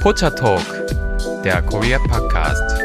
Pocha Talk, der Korea Podcast.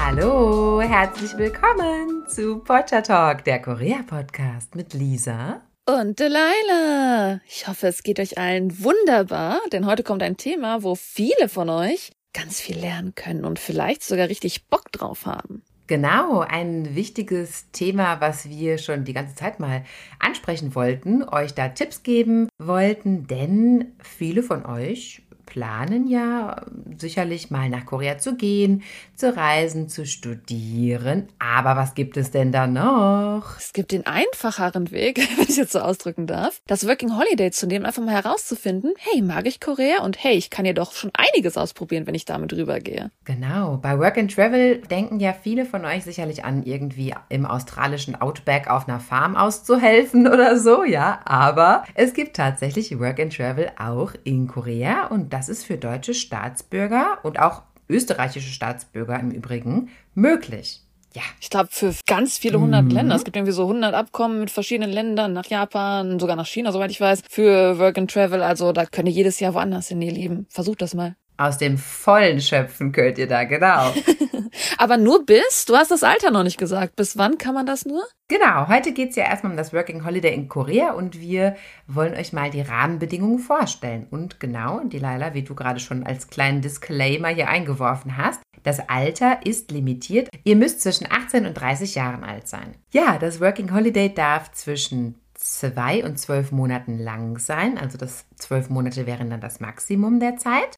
Hallo, herzlich willkommen zu Pocha Talk, der Korea Podcast mit Lisa und Delilah. Ich hoffe, es geht euch allen wunderbar, denn heute kommt ein Thema, wo viele von euch ganz viel lernen können und vielleicht sogar richtig Bock drauf haben. Genau, ein wichtiges Thema, was wir schon die ganze Zeit mal ansprechen wollten, euch da Tipps geben wollten, denn viele von euch planen ja sicherlich mal nach Korea zu gehen, zu reisen, zu studieren. Aber was gibt es denn da noch? Es gibt den einfacheren Weg, wenn ich jetzt so ausdrücken darf, das Working Holiday zu nehmen, einfach mal herauszufinden, hey, mag ich Korea? Und hey, ich kann ja doch schon einiges ausprobieren, wenn ich damit rübergehe. Genau. Bei Work and Travel denken ja viele von euch sicherlich an, irgendwie im australischen Outback auf einer Farm auszuhelfen oder so, ja. Aber es gibt tatsächlich Work and Travel auch in Korea und das ist für deutsche Staatsbürger und auch österreichische Staatsbürger im Übrigen möglich. Ja. Ich glaube, für ganz viele hundert mhm. Länder. Es gibt irgendwie so hundert Abkommen mit verschiedenen Ländern, nach Japan, sogar nach China, soweit ich weiß, für Work and Travel. Also da könnt ihr jedes Jahr woanders hin, ihr Lieben. Versucht das mal. Aus dem Vollen schöpfen könnt ihr da, genau. Aber nur bis? Du hast das Alter noch nicht gesagt. Bis wann kann man das nur? Genau, heute geht es ja erstmal um das Working Holiday in Korea und wir wollen euch mal die Rahmenbedingungen vorstellen. Und genau, Delilah, wie du gerade schon als kleinen Disclaimer hier eingeworfen hast, das Alter ist limitiert. Ihr müsst zwischen 18 und 30 Jahren alt sein. Ja, das Working Holiday darf zwischen zwei und zwölf Monaten lang sein. Also das zwölf Monate wären dann das Maximum der Zeit.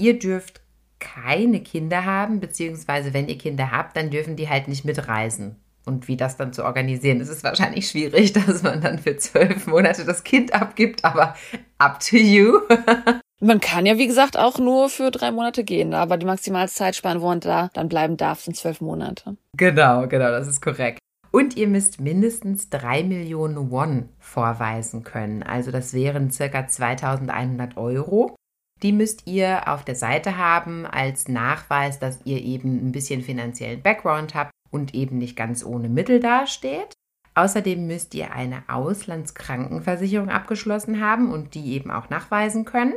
Ihr dürft keine Kinder haben, beziehungsweise wenn ihr Kinder habt, dann dürfen die halt nicht mitreisen. Und wie das dann zu organisieren, ist es wahrscheinlich schwierig, dass man dann für zwölf Monate das Kind abgibt, aber up to you. man kann ja, wie gesagt, auch nur für drei Monate gehen, aber die Maximalzeitspanne, wo man da dann bleiben darf, sind zwölf Monate. Genau, genau, das ist korrekt. Und ihr müsst mindestens drei Millionen Won vorweisen können. Also das wären circa 2100 Euro. Die müsst ihr auf der Seite haben als Nachweis, dass ihr eben ein bisschen finanziellen Background habt und eben nicht ganz ohne Mittel dasteht. Außerdem müsst ihr eine Auslandskrankenversicherung abgeschlossen haben und die eben auch nachweisen können.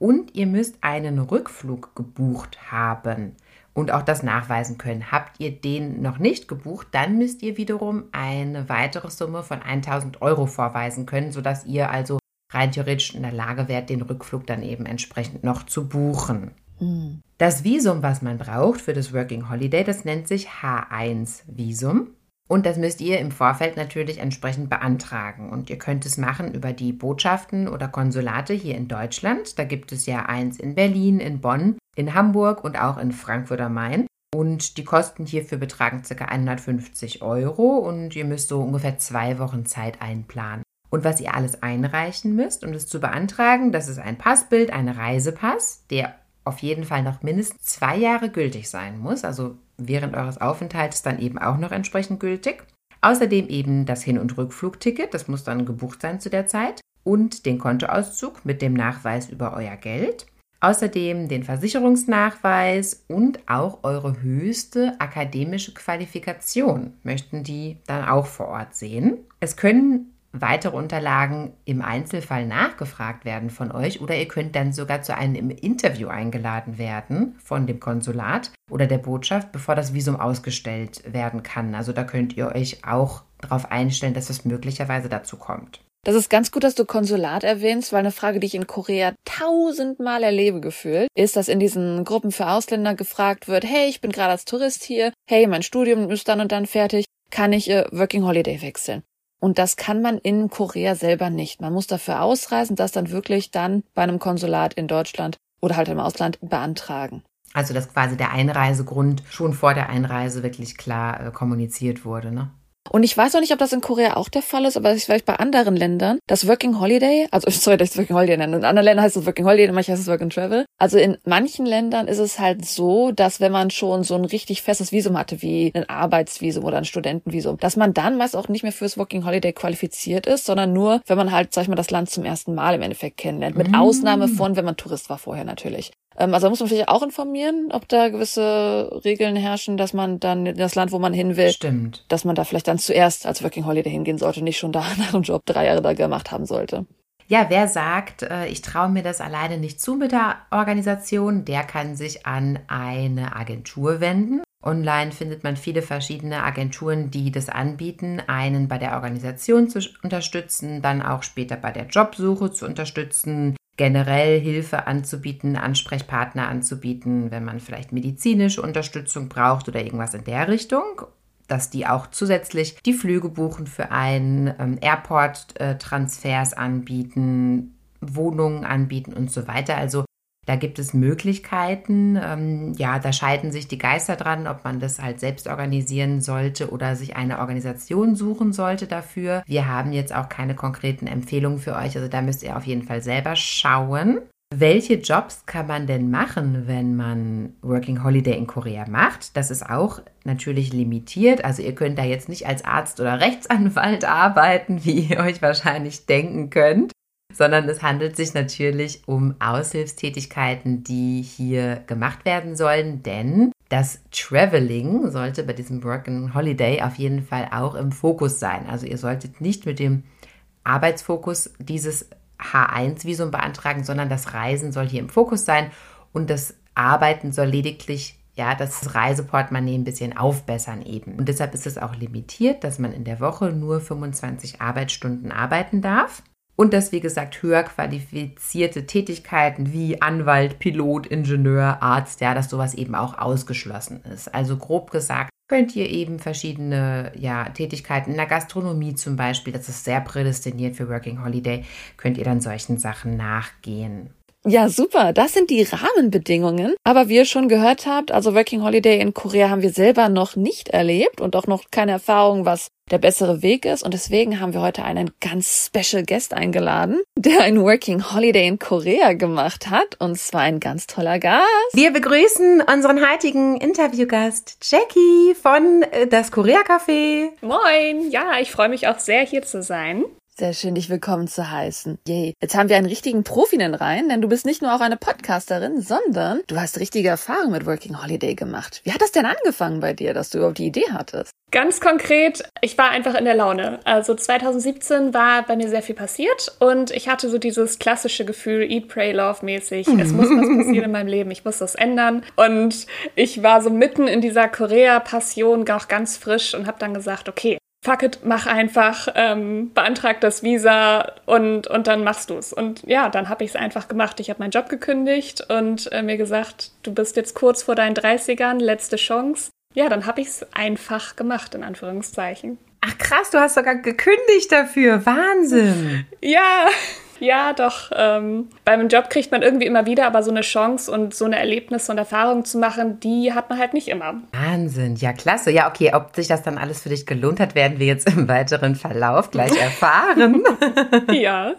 Und ihr müsst einen Rückflug gebucht haben und auch das nachweisen können. Habt ihr den noch nicht gebucht, dann müsst ihr wiederum eine weitere Summe von 1000 Euro vorweisen können, sodass ihr also rein theoretisch in der Lage wärt, den Rückflug dann eben entsprechend noch zu buchen. Mhm. Das Visum, was man braucht für das Working Holiday, das nennt sich H1-Visum. Und das müsst ihr im Vorfeld natürlich entsprechend beantragen. Und ihr könnt es machen über die Botschaften oder Konsulate hier in Deutschland. Da gibt es ja eins in Berlin, in Bonn, in Hamburg und auch in Frankfurt am Main. Und die Kosten hierfür betragen ca. 150 Euro und ihr müsst so ungefähr zwei Wochen Zeit einplanen. Und was ihr alles einreichen müsst, um das zu beantragen, das ist ein Passbild, ein Reisepass, der auf jeden Fall noch mindestens zwei Jahre gültig sein muss, also während eures Aufenthalts dann eben auch noch entsprechend gültig. Außerdem eben das Hin- und Rückflugticket, das muss dann gebucht sein zu der Zeit. Und den Kontoauszug mit dem Nachweis über euer Geld. Außerdem den Versicherungsnachweis und auch eure höchste akademische Qualifikation möchten die dann auch vor Ort sehen. Es können weitere Unterlagen im Einzelfall nachgefragt werden von euch oder ihr könnt dann sogar zu einem Interview eingeladen werden von dem Konsulat oder der Botschaft, bevor das Visum ausgestellt werden kann. Also da könnt ihr euch auch darauf einstellen, dass es möglicherweise dazu kommt. Das ist ganz gut, dass du Konsulat erwähnst, weil eine Frage, die ich in Korea tausendmal erlebe gefühlt, ist, dass in diesen Gruppen für Ausländer gefragt wird, hey, ich bin gerade als Tourist hier, hey, mein Studium ist dann und dann fertig, kann ich äh, Working Holiday wechseln? Und das kann man in Korea selber nicht. Man muss dafür ausreisen, das dann wirklich dann bei einem Konsulat in Deutschland oder halt im Ausland beantragen. Also dass quasi der Einreisegrund schon vor der Einreise wirklich klar äh, kommuniziert wurde, ne? Und ich weiß auch nicht, ob das in Korea auch der Fall ist, aber ich weiß bei anderen Ländern, das Working Holiday, also sorry, dass ich es Working Holiday nenne, in anderen Ländern heißt es Working Holiday, in manchen heißt es Work and Travel. Also in manchen Ländern ist es halt so, dass wenn man schon so ein richtig festes Visum hatte, wie ein Arbeitsvisum oder ein Studentenvisum, dass man dann meist auch nicht mehr fürs Working Holiday qualifiziert ist, sondern nur, wenn man halt, sag ich mal, das Land zum ersten Mal im Endeffekt kennenlernt. Mit mm. Ausnahme von, wenn man Tourist war vorher natürlich. Ähm, also da muss man vielleicht auch informieren, ob da gewisse Regeln herrschen, dass man dann in das Land, wo man hin will, Stimmt. dass man da vielleicht dann zuerst als Working Holiday hingehen sollte, nicht schon da nach dem Job drei Jahre da gemacht haben sollte. Ja, wer sagt, äh, ich traue mir das alleine nicht zu mit der Organisation, der kann sich an eine Agentur wenden. Online findet man viele verschiedene Agenturen, die das anbieten, einen bei der Organisation zu unterstützen, dann auch später bei der Jobsuche zu unterstützen, generell Hilfe anzubieten, Ansprechpartner anzubieten, wenn man vielleicht medizinische Unterstützung braucht oder irgendwas in der Richtung dass die auch zusätzlich die Flüge buchen für einen, ähm, Airport-Transfers anbieten, Wohnungen anbieten und so weiter. Also da gibt es Möglichkeiten. Ähm, ja, da scheiden sich die Geister dran, ob man das halt selbst organisieren sollte oder sich eine Organisation suchen sollte dafür. Wir haben jetzt auch keine konkreten Empfehlungen für euch, also da müsst ihr auf jeden Fall selber schauen. Welche Jobs kann man denn machen, wenn man Working Holiday in Korea macht? Das ist auch natürlich limitiert. Also ihr könnt da jetzt nicht als Arzt oder Rechtsanwalt arbeiten, wie ihr euch wahrscheinlich denken könnt, sondern es handelt sich natürlich um Aushilfstätigkeiten, die hier gemacht werden sollen, denn das Traveling sollte bei diesem Working Holiday auf jeden Fall auch im Fokus sein. Also ihr solltet nicht mit dem Arbeitsfokus dieses H1-Visum beantragen, sondern das Reisen soll hier im Fokus sein und das Arbeiten soll lediglich ja, das Reiseportemonnaie ein bisschen aufbessern eben. Und deshalb ist es auch limitiert, dass man in der Woche nur 25 Arbeitsstunden arbeiten darf. Und dass, wie gesagt, höher qualifizierte Tätigkeiten wie Anwalt, Pilot, Ingenieur, Arzt, ja, dass sowas eben auch ausgeschlossen ist. Also grob gesagt, könnt ihr eben verschiedene ja, Tätigkeiten in der Gastronomie zum Beispiel, das ist sehr prädestiniert für Working Holiday, könnt ihr dann solchen Sachen nachgehen. Ja, super. Das sind die Rahmenbedingungen. Aber wie ihr schon gehört habt, also Working Holiday in Korea haben wir selber noch nicht erlebt und auch noch keine Erfahrung, was der bessere Weg ist. Und deswegen haben wir heute einen ganz special Guest eingeladen, der ein Working Holiday in Korea gemacht hat. Und zwar ein ganz toller Gast. Wir begrüßen unseren heutigen Interviewgast Jackie von äh, das Korea Café. Moin. Ja, ich freue mich auch sehr hier zu sein. Sehr schön, dich willkommen zu heißen. Yay. Jetzt haben wir einen richtigen Profi in den Reihen, denn du bist nicht nur auch eine Podcasterin, sondern du hast richtige Erfahrung mit Working Holiday gemacht. Wie hat das denn angefangen bei dir, dass du überhaupt die Idee hattest? Ganz konkret, ich war einfach in der Laune. Also 2017 war bei mir sehr viel passiert und ich hatte so dieses klassische Gefühl, Eat, Pray, Love mäßig. Es muss was passieren in meinem Leben, ich muss das ändern. Und ich war so mitten in dieser Korea-Passion, auch ganz frisch und habe dann gesagt, okay, fuck it, mach einfach, ähm, beantrag das Visa und, und dann machst du es. Und ja, dann habe ich es einfach gemacht. Ich habe meinen Job gekündigt und äh, mir gesagt, du bist jetzt kurz vor deinen 30ern, letzte Chance. Ja, dann habe ich es einfach gemacht, in Anführungszeichen. Ach krass, du hast sogar gekündigt dafür. Wahnsinn. ja. Ja, doch. Ähm, beim Job kriegt man irgendwie immer wieder, aber so eine Chance und so eine Erlebnis und Erfahrung zu machen, die hat man halt nicht immer. Wahnsinn, ja klasse. Ja, okay, ob sich das dann alles für dich gelohnt hat, werden wir jetzt im weiteren Verlauf gleich erfahren. ja.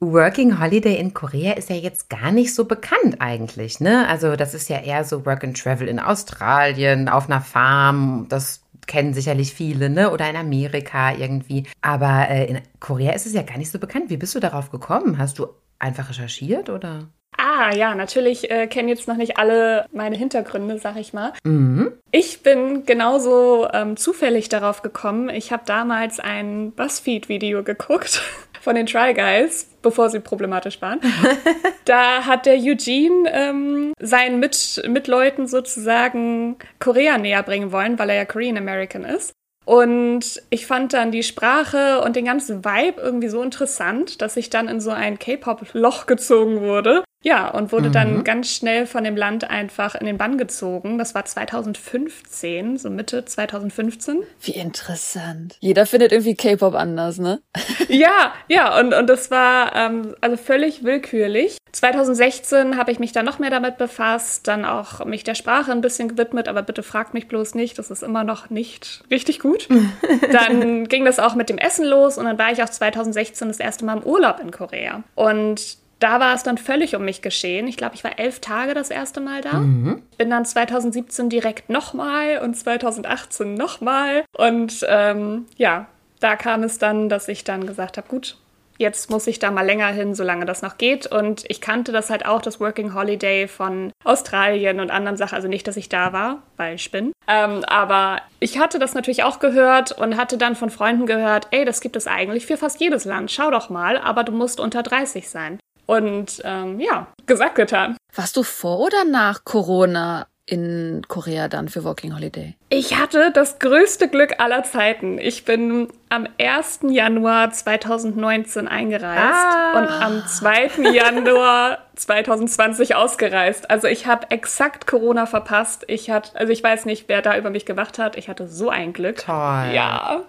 Working Holiday in Korea ist ja jetzt gar nicht so bekannt eigentlich, ne? Also das ist ja eher so Work and Travel in Australien, auf einer Farm. Das kennen sicherlich viele, ne? Oder in Amerika irgendwie. Aber äh, in Korea ist es ja gar nicht so bekannt. Wie bist du darauf gekommen? Hast du einfach recherchiert oder? Ah, ja, natürlich äh, kennen jetzt noch nicht alle meine Hintergründe, sag ich mal. Mhm. Ich bin genauso ähm, zufällig darauf gekommen. Ich habe damals ein BuzzFeed-Video geguckt von den Try Guys, bevor sie problematisch waren. da hat der Eugene ähm, seinen Mit Mitleuten sozusagen Korea näher bringen wollen, weil er ja Korean American ist. Und ich fand dann die Sprache und den ganzen Vibe irgendwie so interessant, dass ich dann in so ein K-Pop-Loch gezogen wurde. Ja, und wurde mhm. dann ganz schnell von dem Land einfach in den Bann gezogen. Das war 2015, so Mitte 2015. Wie interessant. Jeder findet irgendwie K-Pop anders, ne? ja, ja, und, und das war ähm, also völlig willkürlich. 2016 habe ich mich dann noch mehr damit befasst, dann auch mich der Sprache ein bisschen gewidmet, aber bitte fragt mich bloß nicht, das ist immer noch nicht richtig gut. dann ging das auch mit dem Essen los und dann war ich auch 2016 das erste Mal im Urlaub in Korea. Und da war es dann völlig um mich geschehen. Ich glaube, ich war elf Tage das erste Mal da. Mhm. Bin dann 2017 direkt nochmal und 2018 nochmal. Und ähm, ja, da kam es dann, dass ich dann gesagt habe, gut, jetzt muss ich da mal länger hin, solange das noch geht. Und ich kannte das halt auch, das Working Holiday von Australien und anderen Sachen. Also nicht, dass ich da war, weil ich bin. Ähm, aber ich hatte das natürlich auch gehört und hatte dann von Freunden gehört, ey, das gibt es eigentlich für fast jedes Land. Schau doch mal, aber du musst unter 30 sein. Und ähm, ja, gesagt, getan. Warst du vor oder nach Corona in Korea dann für Walking Holiday? Ich hatte das größte Glück aller Zeiten. Ich bin am 1. Januar 2019 eingereist Ah. und am 2. Januar 2020 ausgereist. Also ich habe exakt Corona verpasst. Ich hatte, also ich weiß nicht, wer da über mich gewacht hat. Ich hatte so ein Glück. Toll. Ja.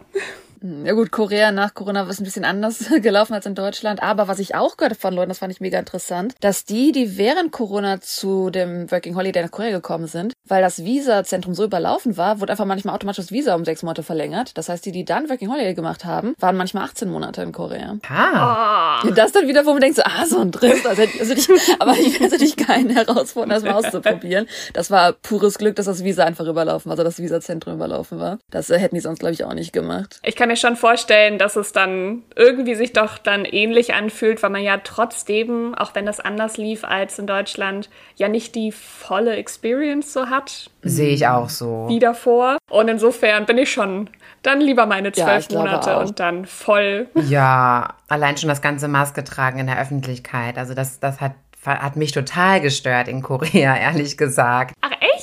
Ja gut, Korea nach Corona ist ein bisschen anders gelaufen als in Deutschland. Aber was ich auch gehört habe von Leuten, das fand ich mega interessant, dass die, die während Corona zu dem Working Holiday nach Korea gekommen sind, weil das Visa-Zentrum so überlaufen war, wurde einfach manchmal automatisch das Visa um sechs Monate verlängert. Das heißt, die, die dann Working Holiday gemacht haben, waren manchmal 18 Monate in Korea. Ah. Oh. Das dann wieder, wo man denkt, so, ah, so ein Driss. Also, also ich, aber ich will natürlich keinen herausfordern, das mal auszuprobieren. Das war pures Glück, dass das Visa einfach überlaufen war, also das Visa-Zentrum überlaufen war. Das äh, hätten die sonst, glaube ich, auch nicht gemacht. Ich kann mir schon vorstellen, dass es dann irgendwie sich doch dann ähnlich anfühlt, weil man ja trotzdem, auch wenn das anders lief als in Deutschland, ja nicht die volle Experience so hat Sehe ich auch so. wie davor. Und insofern bin ich schon dann lieber meine Ja, zwölf glaube Monate auch. und dann voll. Ja, allein schon das ganze Maske tragen in der Öffentlichkeit. Also das, das hat, hat mich total gestört in Korea, ehrlich gesagt. Ach echt?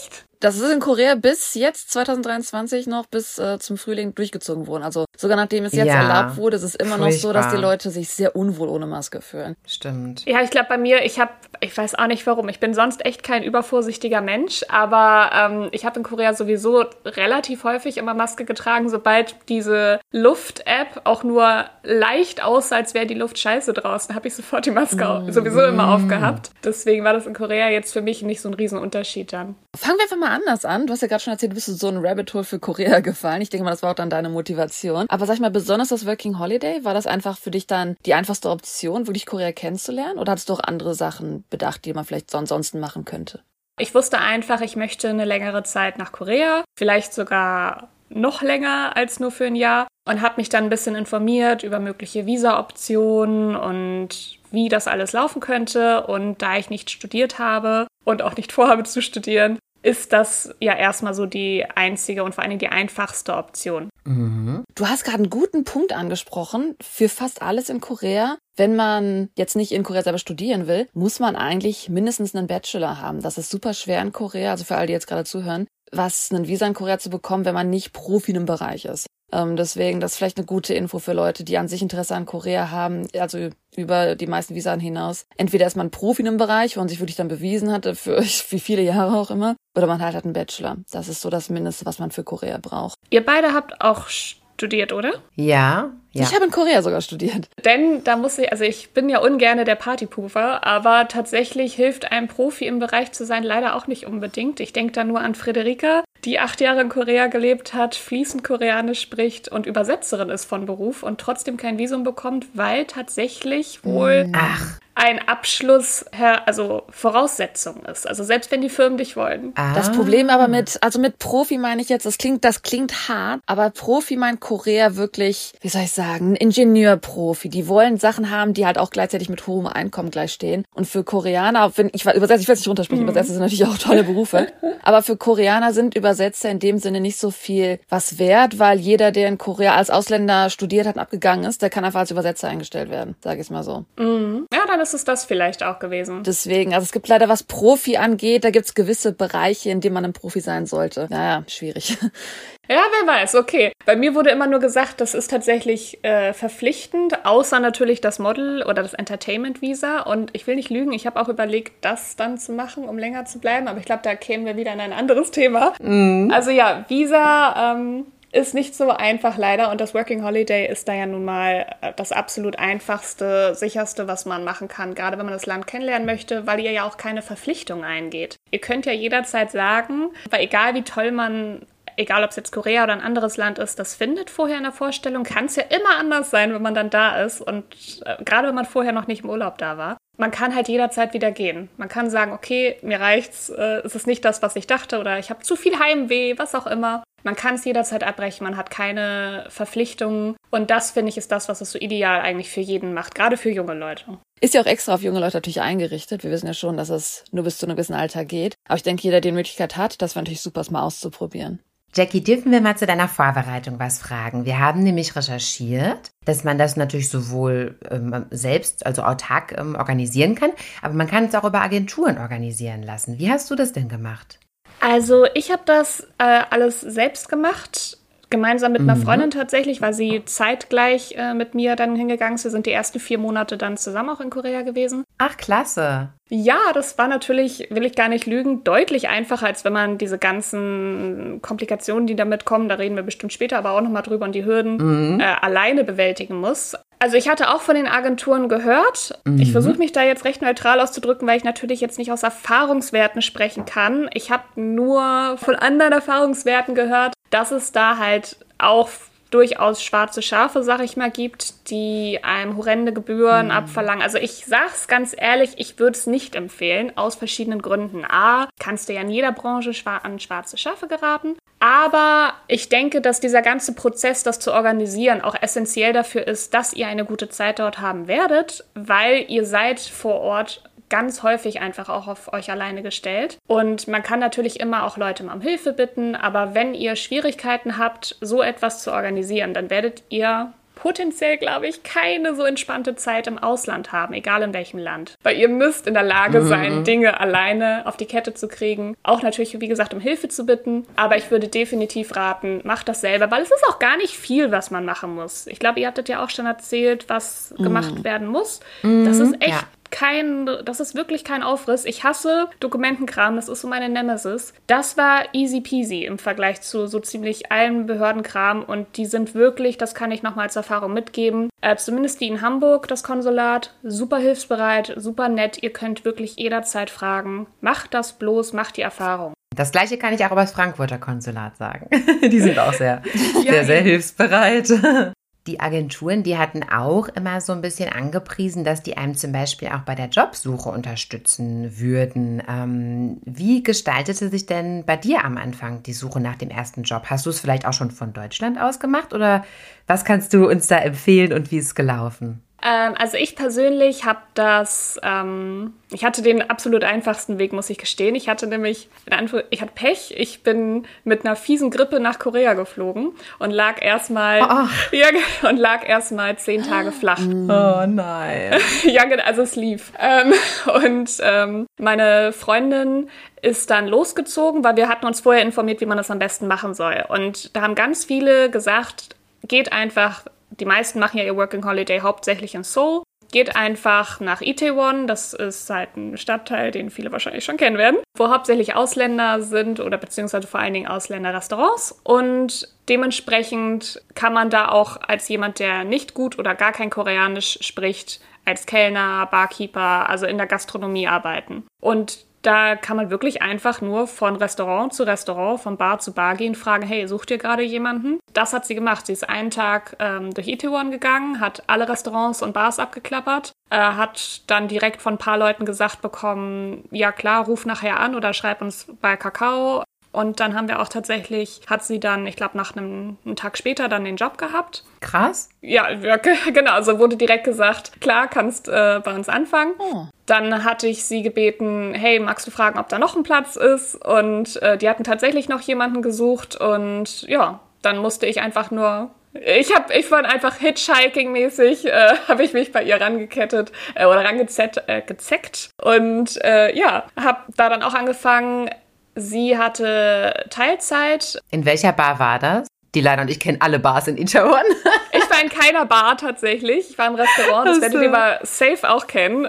Das ist in Korea bis jetzt 2023 noch bis äh, zum Frühling durchgezogen worden. Also sogar nachdem es jetzt Ja, erlaubt wurde, ist es immer noch so, dass die furchtbar. Leute sich sehr unwohl ohne Maske fühlen. Stimmt. Ja, ich glaube bei mir, ich habe, ich weiß auch nicht warum, ich bin sonst echt kein übervorsichtiger Mensch, aber ähm, ich habe in Korea sowieso relativ häufig immer Maske getragen, sobald diese Luft-App auch nur leicht aussah, als wäre die Luft scheiße draußen, habe ich sofort die Maske au- sowieso immer aufgehabt. Deswegen war das in Korea jetzt für mich nicht so ein Riesenunterschied dann. Fangen wir einfach mal anders an. Du hast ja gerade schon erzählt, du bist in so ein Rabbit Hole für Korea gefallen. Ich denke mal, das war auch dann deine Motivation. Aber sag ich mal, besonders das Working Holiday, war das einfach für dich dann die einfachste Option, wirklich Korea kennenzulernen? Oder hattest du auch andere Sachen bedacht, die man vielleicht so ansonsten machen könnte? Ich wusste einfach, ich möchte eine längere Zeit nach Korea, vielleicht sogar noch länger als nur für ein Jahr und habe mich dann ein bisschen informiert über mögliche Visa-Optionen und wie das alles laufen könnte. Und da ich nicht studiert habe und auch nicht vorhabe zu studieren, ist das ja erstmal so die einzige und vor allen Dingen die einfachste Option. Du hast gerade einen guten Punkt angesprochen. Für fast alles in Korea, wenn man jetzt nicht in Korea selber studieren will, muss man eigentlich mindestens einen Bachelor haben. Das ist super schwer in Korea, also für alle, die jetzt gerade zuhören, was einen Visa in Korea zu bekommen, wenn man nicht Profi in einem Bereich ist. Ähm, deswegen, das ist vielleicht eine gute Info für Leute, die an sich Interesse an Korea haben, also über die meisten Visa hinaus. Entweder ist man Profi in einem Bereich, wo man sich wirklich dann bewiesen hatte, für wie viele Jahre auch immer, oder man halt hat einen Bachelor. Das ist so das Mindeste, was man für Korea braucht. Ihr beide habt auch studiert, oder? Ja, ja. Ich habe in Korea sogar studiert. Denn da muss ich, also ich bin ja ungerne der Partypooper, aber tatsächlich hilft einem Profi im Bereich zu sein leider auch nicht unbedingt. Ich denke da nur an Friederika, die acht Jahre in Korea gelebt hat, fließend Koreanisch spricht und Übersetzerin ist von Beruf und trotzdem kein Visum bekommt, weil tatsächlich wohl Ach, ein Abschluss, her- also Voraussetzung ist. Also selbst wenn die Firmen dich wollen. ah. Das Problem aber mit, also mit Profi meine ich jetzt, das klingt, das klingt hart, aber Profi meint Korea wirklich, wie soll ich sagen, ein Ingenieurprofi. Die wollen Sachen haben, die halt auch gleichzeitig mit hohem Einkommen gleich stehen. Und für Koreaner, wenn ich übersetze, ich will es nicht runtersprechen, Übersetzer sind natürlich auch tolle Berufe. Aber für Koreaner sind Übersetzer in dem Sinne nicht so viel was wert, weil jeder, der in Korea als Ausländer studiert hat und abgegangen ist, der kann einfach als Übersetzer eingestellt werden, sage ich mal so. Ja, dann ist es das vielleicht auch gewesen. Deswegen, also es gibt leider, was Profi angeht, da gibt's gewisse Bereiche, in denen man ein Profi sein sollte. Naja, schwierig. Ja, wer weiß, okay. Bei mir wurde immer nur gesagt, das ist tatsächlich äh, verpflichtend, außer natürlich das Model oder das Entertainment-Visa. Und ich will nicht lügen, ich habe auch überlegt, das dann zu machen, um länger zu bleiben. Aber ich glaube, da kämen wir wieder in ein anderes Thema. Also ja, Visa ähm, ist nicht so einfach leider. Und das Working Holiday ist da ja nun mal äh, das absolut einfachste, sicherste, was man machen kann, gerade wenn man das Land kennenlernen möchte, weil ihr ja auch keine Verpflichtung eingeht. Ihr könnt ja jederzeit sagen, weil egal wie toll man egal ob es jetzt Korea oder ein anderes Land ist, das findet vorher in der Vorstellung, kann es ja immer anders sein, wenn man dann da ist und äh, gerade wenn man vorher noch nicht im Urlaub da war. Man kann halt jederzeit wieder gehen. Man kann sagen, okay, mir reicht's, äh, es ist nicht das, was ich dachte oder ich habe zu viel Heimweh, was auch immer. Man kann es jederzeit abbrechen, man hat keine Verpflichtungen. Und das, finde ich, ist das, was es so ideal eigentlich für jeden macht, gerade für junge Leute. Ist ja auch extra auf junge Leute natürlich eingerichtet. Wir wissen ja schon, dass es nur bis zu einem gewissen Alter geht. Aber ich denke, jeder, der die Möglichkeit hat, das wäre natürlich super, es mal auszuprobieren. Jackie, dürfen wir mal zu deiner Vorbereitung was fragen? Wir haben nämlich recherchiert, dass man das natürlich sowohl ähm, selbst, also autark ähm, organisieren kann, aber man kann es auch über Agenturen organisieren lassen. Wie hast du das denn gemacht? Also ich habe das äh, alles selbst gemacht gemeinsam mit einer mhm. Freundin tatsächlich, weil sie zeitgleich äh, mit mir dann hingegangen ist. Wir sind die ersten vier Monate dann zusammen auch in Korea gewesen. Ach, klasse. Ja, das war natürlich, will ich gar nicht lügen, deutlich einfacher, als wenn man diese ganzen Komplikationen, die damit kommen, da reden wir bestimmt später aber auch nochmal drüber und die Hürden mhm. äh, alleine bewältigen muss. Also ich hatte auch von den Agenturen gehört. Mhm. Ich versuche mich da jetzt recht neutral auszudrücken, weil ich natürlich jetzt nicht aus Erfahrungswerten sprechen kann. Ich habe nur von anderen Erfahrungswerten gehört, dass es da halt auch durchaus schwarze Schafe, sag ich mal, gibt, die einem horrende Gebühren mhm. abverlangen. Also ich sag's ganz ehrlich, ich würde es nicht empfehlen, aus verschiedenen Gründen. A, kannst du ja in jeder Branche an schwarze Schafe geraten. Aber ich denke, dass dieser ganze Prozess, das zu organisieren, auch essentiell dafür ist, dass ihr eine gute Zeit dort haben werdet, weil ihr seid vor Ort ganz häufig einfach auch auf euch alleine gestellt. Und man kann natürlich immer auch Leute um Hilfe bitten, aber wenn ihr Schwierigkeiten habt, so etwas zu organisieren, dann werdet ihr potenziell, glaube ich, keine so entspannte Zeit im Ausland haben, egal in welchem Land. Weil ihr müsst in der Lage mhm. sein, mhm. Dinge alleine auf die Kette zu kriegen. Auch natürlich, wie gesagt, um Hilfe zu bitten. Aber ich würde definitiv raten, macht das selber, weil es ist auch gar nicht viel, was man machen muss. Ich glaube, ihr hattet ja auch schon erzählt, was mhm. gemacht werden muss. Mhm. Das ist echt ja kein, das ist wirklich kein Aufriss. Ich hasse Dokumentenkram, das ist so meine Nemesis. Das war easy peasy im Vergleich zu so ziemlich allen Behördenkram und die sind wirklich, das kann ich nochmal als Erfahrung mitgeben, äh, zumindest die in Hamburg, das Konsulat, super hilfsbereit, super nett. Ihr könnt wirklich jederzeit fragen. Macht das bloß, macht die Erfahrung. Das gleiche kann ich auch über das Frankfurter Konsulat sagen. die sind auch sehr, sehr, sehr hilfsbereit die Agenturen, die hatten auch immer so ein bisschen angepriesen, dass die einem zum Beispiel auch bei der Jobsuche unterstützen würden. Ähm, wie gestaltete sich denn bei dir am Anfang die Suche nach dem ersten Job? Hast du es vielleicht auch schon von Deutschland aus gemacht oder was kannst du uns da empfehlen und wie ist es gelaufen? Ähm, also ich persönlich habe das, ähm, ich hatte den absolut einfachsten Weg, muss ich gestehen. Ich hatte nämlich, ich hatte Pech. Ich bin mit einer fiesen Grippe nach Korea geflogen und lag erstmal, oh. ja, und lag erstmal zehn Tage flach. Oh nein. ja, also es lief. Ähm, und ähm, meine Freundin ist dann losgezogen, weil wir hatten uns vorher informiert, wie man das am besten machen soll. Und da haben ganz viele gesagt, geht einfach die meisten machen ja ihr Working Holiday hauptsächlich in Seoul. Geht einfach nach Itaewon, das ist halt ein Stadtteil, den viele wahrscheinlich schon kennen werden, wo hauptsächlich Ausländer sind oder beziehungsweise vor allen Dingen Ausländer-Restaurants. Und dementsprechend kann man da auch als jemand, der nicht gut oder gar kein Koreanisch spricht, als Kellner, Barkeeper, also in der Gastronomie arbeiten. Und da kann man wirklich einfach nur von Restaurant zu Restaurant, von Bar zu Bar gehen, fragen, hey, sucht ihr gerade jemanden? Das hat sie gemacht. Sie ist einen Tag ähm, durch Itaewon gegangen, hat alle Restaurants und Bars abgeklappert, äh, hat dann direkt von ein paar Leuten gesagt bekommen, ja klar, ruf nachher an oder schreib uns bei Kakao. Und dann haben wir auch tatsächlich, hat sie dann, ich glaube, nach einem, einem, Tag später dann den Job gehabt. Krass. Ja, genau. Also wurde direkt gesagt, klar, kannst äh, bei uns anfangen. Oh. Dann hatte ich sie gebeten, hey, magst du fragen, ob da noch ein Platz ist? Und äh, die hatten tatsächlich noch jemanden gesucht. Und ja, dann musste ich einfach nur ich habe, ich war einfach Hitchhiking-mäßig, äh, habe ich mich bei ihr rangekettet äh, oder rangezeckt äh, gezeckt. und äh, ja, habe da dann auch angefangen, Sie hatte Teilzeit. In welcher Bar war das? Die Leila und ich kennen alle Bars in Itaewon. ich war in keiner Bar tatsächlich. Ich war im Restaurant. Das werdet ihr aber safe auch kennen.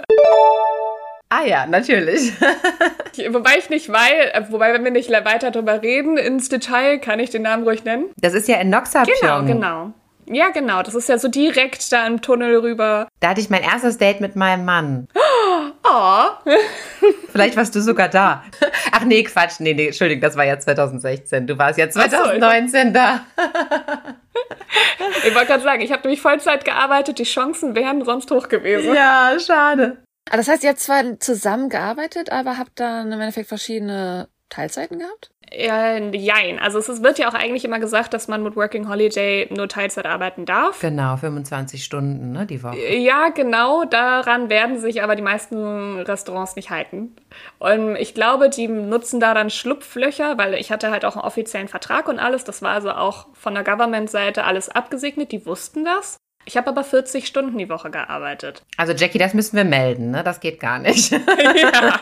Ah ja, natürlich. wobei ich nicht weiß, äh, wobei wenn wir nicht weiter darüber reden ins Detail, kann ich den Namen ruhig nennen. Das ist ja in Noxapyeong. Genau, genau. Ja, genau. Das ist ja so direkt da im Tunnel rüber. Da hatte ich mein erstes Date mit meinem Mann. Oh. Vielleicht warst du sogar da. Ach nee, Quatsch. Nee, nee, Entschuldigung, das war ja 2016. Du warst ja 2019 so, da. ich wollte gerade sagen, ich habe nämlich Vollzeit gearbeitet. Die Chancen wären sonst hoch gewesen. Ja, schade. Ah, das heißt, ihr habt zwar zusammengearbeitet, aber habt dann im Endeffekt verschiedene Teilzeiten gehabt? Äh, jein. Also es wird ja auch eigentlich immer gesagt, dass man mit Working Holiday nur Teilzeit arbeiten darf. Genau, 25 Stunden ne, die Woche. Ja, genau. Daran werden sich aber die meisten Restaurants nicht halten. Und ich glaube, die nutzen da dann Schlupflöcher, weil ich hatte halt auch einen offiziellen Vertrag und alles. Das war also auch von der Government-Seite alles abgesegnet. Die wussten das. Ich habe aber 40 Stunden die Woche gearbeitet. Also Jackie, das müssen wir melden, ne? Das geht gar nicht. ja.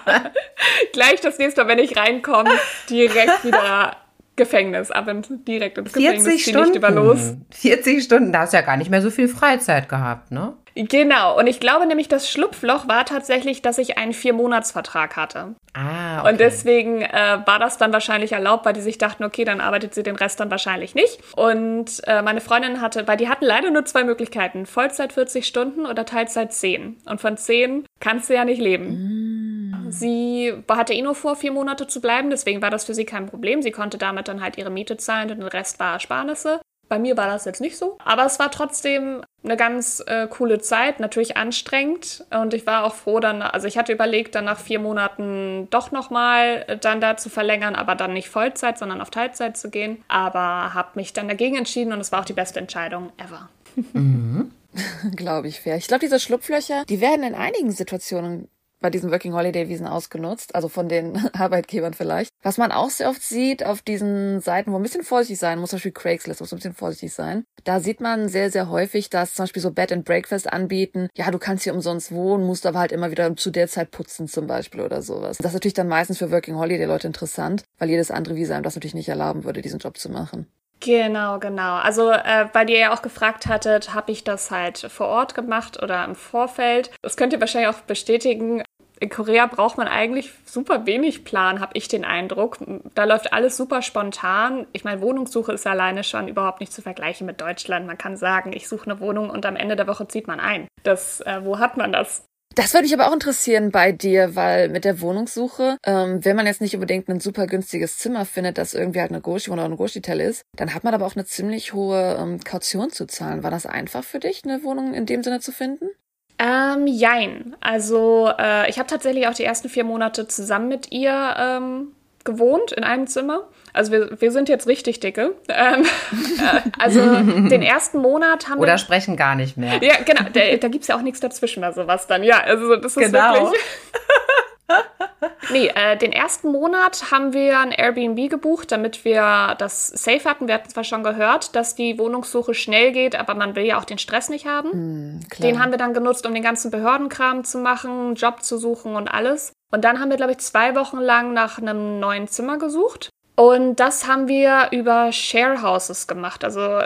Gleich das nächste Mal, wenn ich reinkomme, direkt wieder Gefängnis, ab in, direkt ins 40 Gefängnis, Stunden. nicht über los. 40 Stunden, da hast du ja gar nicht mehr so viel Freizeit gehabt, ne? Genau, und ich glaube nämlich, das Schlupfloch war tatsächlich, dass ich einen Vier-Monats-Vertrag hatte. Ah, okay. Und deswegen äh, war das dann wahrscheinlich erlaubt, weil die sich dachten, okay, dann arbeitet sie den Rest dann wahrscheinlich nicht. Und äh, meine Freundin hatte, weil die hatten leider nur zwei Möglichkeiten, Vollzeit 40 Stunden oder Teilzeit 10. Und von 10 kannst du ja nicht leben. Mm. Sie hatte eh nur vor, vier Monate zu bleiben, deswegen war das für sie kein Problem. Sie konnte damit dann halt ihre Miete zahlen und den Rest war Ersparnisse. Bei mir war das jetzt nicht so, aber es war trotzdem eine ganz äh, coole Zeit, natürlich anstrengend und ich war auch froh dann, also ich hatte überlegt, dann nach vier Monaten doch nochmal äh, dann da zu verlängern, aber dann nicht Vollzeit, sondern auf Teilzeit zu gehen, aber habe mich dann dagegen entschieden und es war auch die beste Entscheidung ever. Glaube ich fair. Ich glaube, diese Schlupflöcher, die werden in einigen Situationen bei diesen Working Holiday Visen ausgenutzt, also von den Arbeitgebern vielleicht. Was man auch sehr oft sieht auf diesen Seiten, wo ein bisschen vorsichtig sein muss, zum Beispiel Craigslist, muss ein bisschen vorsichtig sein. Da sieht man sehr, sehr häufig, dass zum Beispiel so Bed and Breakfast anbieten. Ja, du kannst hier umsonst wohnen, musst aber halt immer wieder zu der Zeit putzen zum Beispiel oder sowas. Das ist natürlich dann meistens für Working Holiday Leute interessant, weil jedes andere Visa einem das natürlich nicht erlauben würde, diesen Job zu machen. Genau, genau. Also, äh, weil ihr ja auch gefragt hattet, habe ich das halt vor Ort gemacht oder im Vorfeld. Das könnt ihr wahrscheinlich auch bestätigen. In Korea braucht man eigentlich super wenig Plan, habe ich den Eindruck. Da läuft alles super spontan. Ich meine, Wohnungssuche ist alleine schon überhaupt nicht zu vergleichen mit Deutschland. Man kann sagen, ich suche eine Wohnung und am Ende der Woche zieht man ein. Das, äh, wo hat man das? Das würde mich aber auch interessieren bei dir, weil mit der Wohnungssuche, ähm, wenn man jetzt nicht unbedingt ein super günstiges Zimmer findet, das irgendwie halt eine Goshi oder eine Goshi-Tel ist, dann hat man aber auch eine ziemlich hohe ähm, Kaution zu zahlen. War das einfach für dich, eine Wohnung in dem Sinne zu finden? Ähm, jein. Also äh, ich habe tatsächlich auch die ersten vier Monate zusammen mit ihr ähm, gewohnt in einem Zimmer. Also wir, wir sind jetzt richtig dicke. Ähm, äh, also den ersten Monat haben Oder wir... sprechen gar nicht mehr. Ja, genau. Da, da gibt's ja auch nichts dazwischen bei sowas dann. Ja, also das ist Genau. wirklich... Nee, äh, den ersten Monat haben wir ein Airbnb gebucht, damit wir das safe hatten. Wir hatten zwar schon gehört, dass die Wohnungssuche schnell geht, aber man will ja auch den Stress nicht haben. Klar. Den haben wir dann genutzt, um den ganzen Behördenkram zu machen, Job zu suchen und alles. Und dann haben wir, glaube ich, zwei Wochen lang nach einem neuen Zimmer gesucht. Und das haben wir über Sharehouses gemacht. Also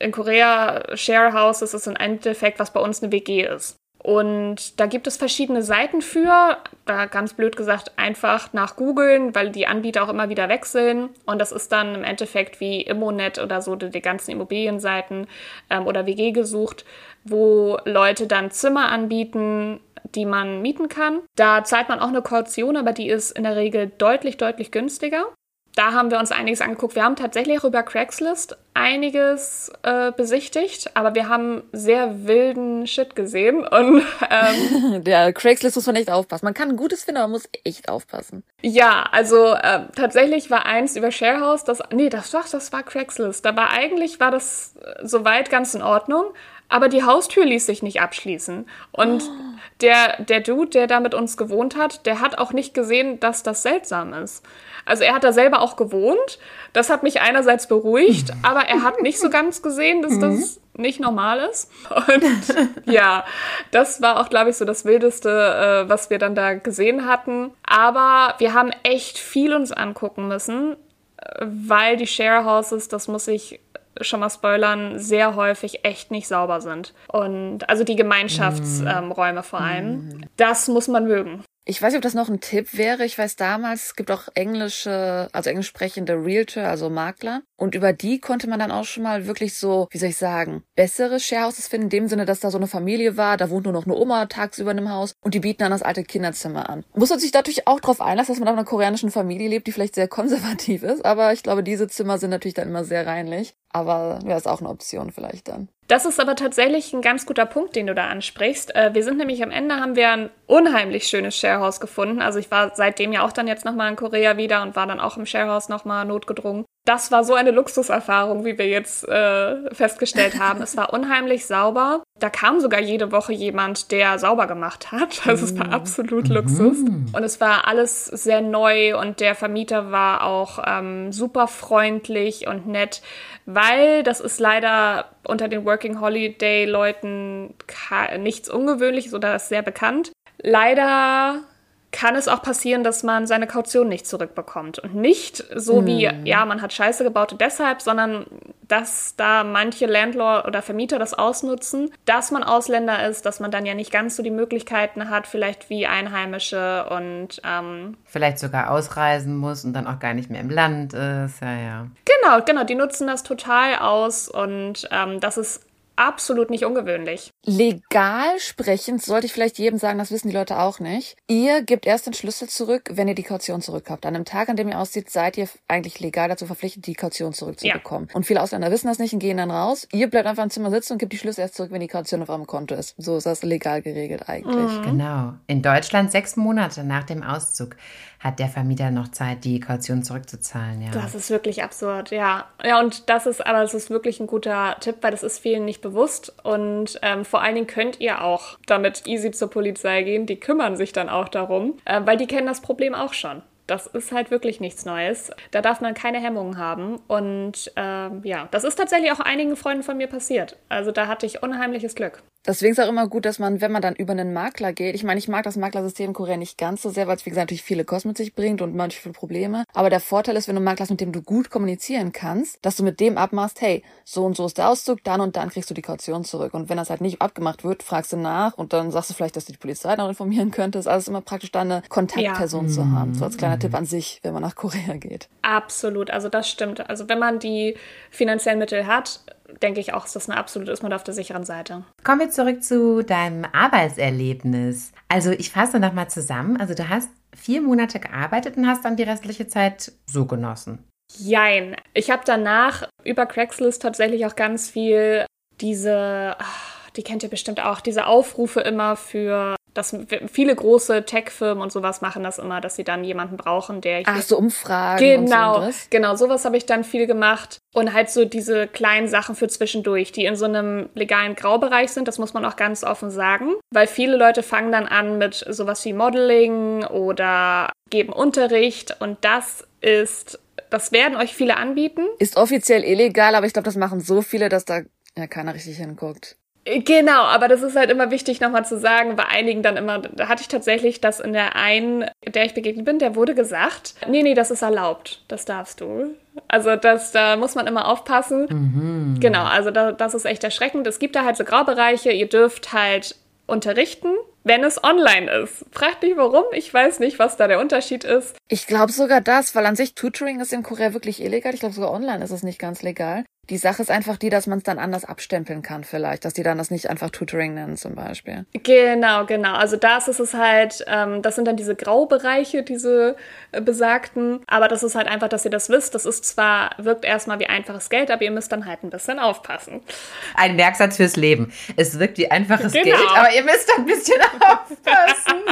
in Korea, Sharehouses ist im Endeffekt, was bei uns eine WG ist. Und da gibt es verschiedene Seiten für. Da ganz blöd gesagt, einfach nach googeln, weil die Anbieter auch immer wieder wechseln. Und das ist dann im Endeffekt wie Immonet oder so, die, die ganzen Immobilienseiten ähm, oder WG gesucht, wo Leute dann Zimmer anbieten, die man mieten kann. Da zahlt man auch eine Kaution, aber die ist in der Regel deutlich, deutlich günstiger. Da haben wir uns einiges angeguckt. Wir haben tatsächlich auch über Craigslist einiges äh, besichtigt, aber wir haben sehr wilden Shit gesehen und ähm, Der Craigslist muss man echt aufpassen. Man kann gutes finden, aber man muss echt aufpassen. ja, also äh, tatsächlich war eins über Sharehouse, das nee, das war das war Craigslist. Da war eigentlich war das äh, soweit ganz in Ordnung, aber die Haustür ließ sich nicht abschließen und der der Dude, der da mit uns gewohnt hat, der hat auch nicht gesehen, dass das seltsam ist. Also er hat da selber auch gewohnt. Das hat mich einerseits beruhigt, aber er hat nicht so ganz gesehen, dass das nicht normal ist. Und ja, das war auch, glaube ich, so das Wildeste, äh, was wir dann da gesehen hatten. Aber wir haben echt viel uns angucken müssen, äh, weil die Sharehouses, das muss ich schon mal spoilern, sehr häufig echt nicht sauber sind. Und also die Gemeinschaftsräume vor allem. Das muss man mögen. Ich weiß nicht, ob das noch ein Tipp wäre. Ich weiß damals, es gibt auch englische, also englisch sprechende Realtor, also Makler. Und über die konnte man dann auch schon mal wirklich so, wie soll ich sagen, bessere Sharehouses finden. In dem Sinne, dass da so eine Familie war, da wohnt nur noch eine Oma tagsüber in einem Haus und die bieten dann das alte Kinderzimmer an. Muss man sich natürlich auch darauf einlassen, dass man auf einer koreanischen Familie lebt, die vielleicht sehr konservativ ist. Aber ich glaube, diese Zimmer sind natürlich dann immer sehr reinlich. Aber ja, ist auch eine Option vielleicht dann. Das ist aber tatsächlich ein ganz guter Punkt, den du da ansprichst. Äh, wir sind nämlich am Ende, haben wir ein unheimlich schönes Sharehouse gefunden. Also ich war seitdem ja auch dann jetzt nochmal in Korea wieder und war dann auch im Sharehouse nochmal notgedrungen. Das war so eine Luxuserfahrung, wie wir jetzt äh, festgestellt haben. es war unheimlich sauber. Da kam sogar jede Woche jemand, der sauber gemacht hat. Also es war absolut Luxus. Und es war alles sehr neu und der Vermieter war auch ähm, super freundlich und nett, weil das ist leider unter den Working Holiday Leuten nichts Ungewöhnliches oder ist sehr bekannt. Leider kann es auch passieren, dass man seine Kaution nicht zurückbekommt. Und nicht so hm. wie, ja, man hat Scheiße gebaut und deshalb, sondern dass da manche Landlord oder Vermieter das ausnutzen, dass man Ausländer ist, dass man dann ja nicht ganz so die Möglichkeiten hat, vielleicht wie Einheimische und ähm, vielleicht sogar ausreisen muss und dann auch gar nicht mehr im Land ist, ja, ja. Genau, genau, die nutzen das total aus und ähm, das ist absolut nicht ungewöhnlich. Legal sprechend sollte ich vielleicht jedem sagen, das wissen die Leute auch nicht. Ihr gebt erst den Schlüssel zurück, wenn ihr die Kaution zurückhabt. An einem Tag, an dem ihr aussieht, seid ihr eigentlich legal dazu verpflichtet, die Kaution zurückzubekommen. Ja. Und viele Ausländer wissen das nicht und gehen dann raus. Ihr bleibt einfach im Zimmer sitzen und gebt die Schlüssel erst zurück, wenn die Kaution auf eurem Konto ist. So ist das legal geregelt eigentlich. Mhm. Genau. In Deutschland sechs Monate nach dem Auszug hat der Vermieter noch Zeit, die Kaution zurückzuzahlen. Ja. Das ist wirklich absurd, ja. Ja, und das ist, aber es ist wirklich ein guter Tipp, weil das ist vielen nicht bewusst. Und ähm, vor allen Dingen könnt ihr auch damit easy zur Polizei gehen. Die kümmern sich dann auch darum, äh, weil die kennen das Problem auch schon. Das ist halt wirklich nichts Neues. Da darf man keine Hemmungen haben. Und ähm, ja, das ist tatsächlich auch einigen Freunden von mir passiert. Also da hatte ich unheimliches Glück. Deswegen ist auch immer gut, dass man, wenn man dann über einen Makler geht, ich meine, ich mag das Maklersystem in Korea nicht ganz so sehr, weil es, wie gesagt, natürlich viele Kosten mit sich bringt und manchmal viele Probleme. Aber der Vorteil ist, wenn du einen Makler hast, mit dem du gut kommunizieren kannst, dass du mit dem abmachst, hey, so und so ist der Auszug, dann und dann kriegst du die Kaution zurück. Und wenn das halt nicht abgemacht wird, fragst du nach und dann sagst du vielleicht, dass du die Polizei noch informieren könntest. Also es ist immer praktisch, da eine Kontaktperson ja. zu haben. So als kleiner mhm. Tipp an sich, wenn man nach Korea geht. Absolut, also das stimmt. Also wenn man die finanziellen Mittel hat, denke ich auch, ist das eine absolute, ist man auf der sicheren Seite. Kommen wir zurück zu deinem Arbeitserlebnis. Also ich fasse nochmal zusammen. Also du hast vier Monate gearbeitet und hast dann die restliche Zeit so genossen. Jein. Ich habe danach über Craigslist tatsächlich auch ganz viel diese, ah, die kennt ihr bestimmt auch, diese Aufrufe immer für das viele große Tech-Firmen und sowas machen das immer, dass sie dann jemanden brauchen, der Ach, so Umfragen. Genau, und so genau, sowas habe ich dann viel gemacht. Und halt so diese kleinen Sachen für zwischendurch, die in so einem legalen Graubereich sind, das muss man auch ganz offen sagen. Weil viele Leute fangen dann an mit sowas wie Modeling oder geben Unterricht und das ist, das werden euch viele anbieten. Ist offiziell illegal, aber ich glaube, das machen so viele, dass da ja keiner richtig hinguckt. Genau, aber das ist halt immer wichtig nochmal zu sagen, bei einigen dann immer, da hatte ich tatsächlich das in der einen, der ich begegnet bin, der wurde gesagt, nee, nee, das ist erlaubt, das darfst du. Also das, da muss man immer aufpassen. Mhm. Genau, also da, das ist echt erschreckend. Es gibt da halt so Graubereiche, ihr dürft halt unterrichten, wenn es online ist. Fragt nicht warum, ich weiß nicht, was da der Unterschied ist. Ich glaube sogar das, weil an sich Tutoring ist in Korea wirklich illegal. Ich glaube sogar online ist es nicht ganz legal. Die Sache ist einfach die, dass man es dann anders abstempeln kann vielleicht, dass die dann das nicht einfach Tutoring nennen zum Beispiel. Genau, genau. Also das ist es halt, ähm, das sind dann diese Graubereiche, diese äh, besagten. Aber das ist halt einfach, dass ihr das wisst. Das ist zwar, wirkt erstmal wie einfaches Geld, aber ihr müsst dann halt ein bisschen aufpassen. Ein Merksatz fürs Leben. Es wirkt wie einfaches genau. Geld, aber ihr müsst ein bisschen aufpassen.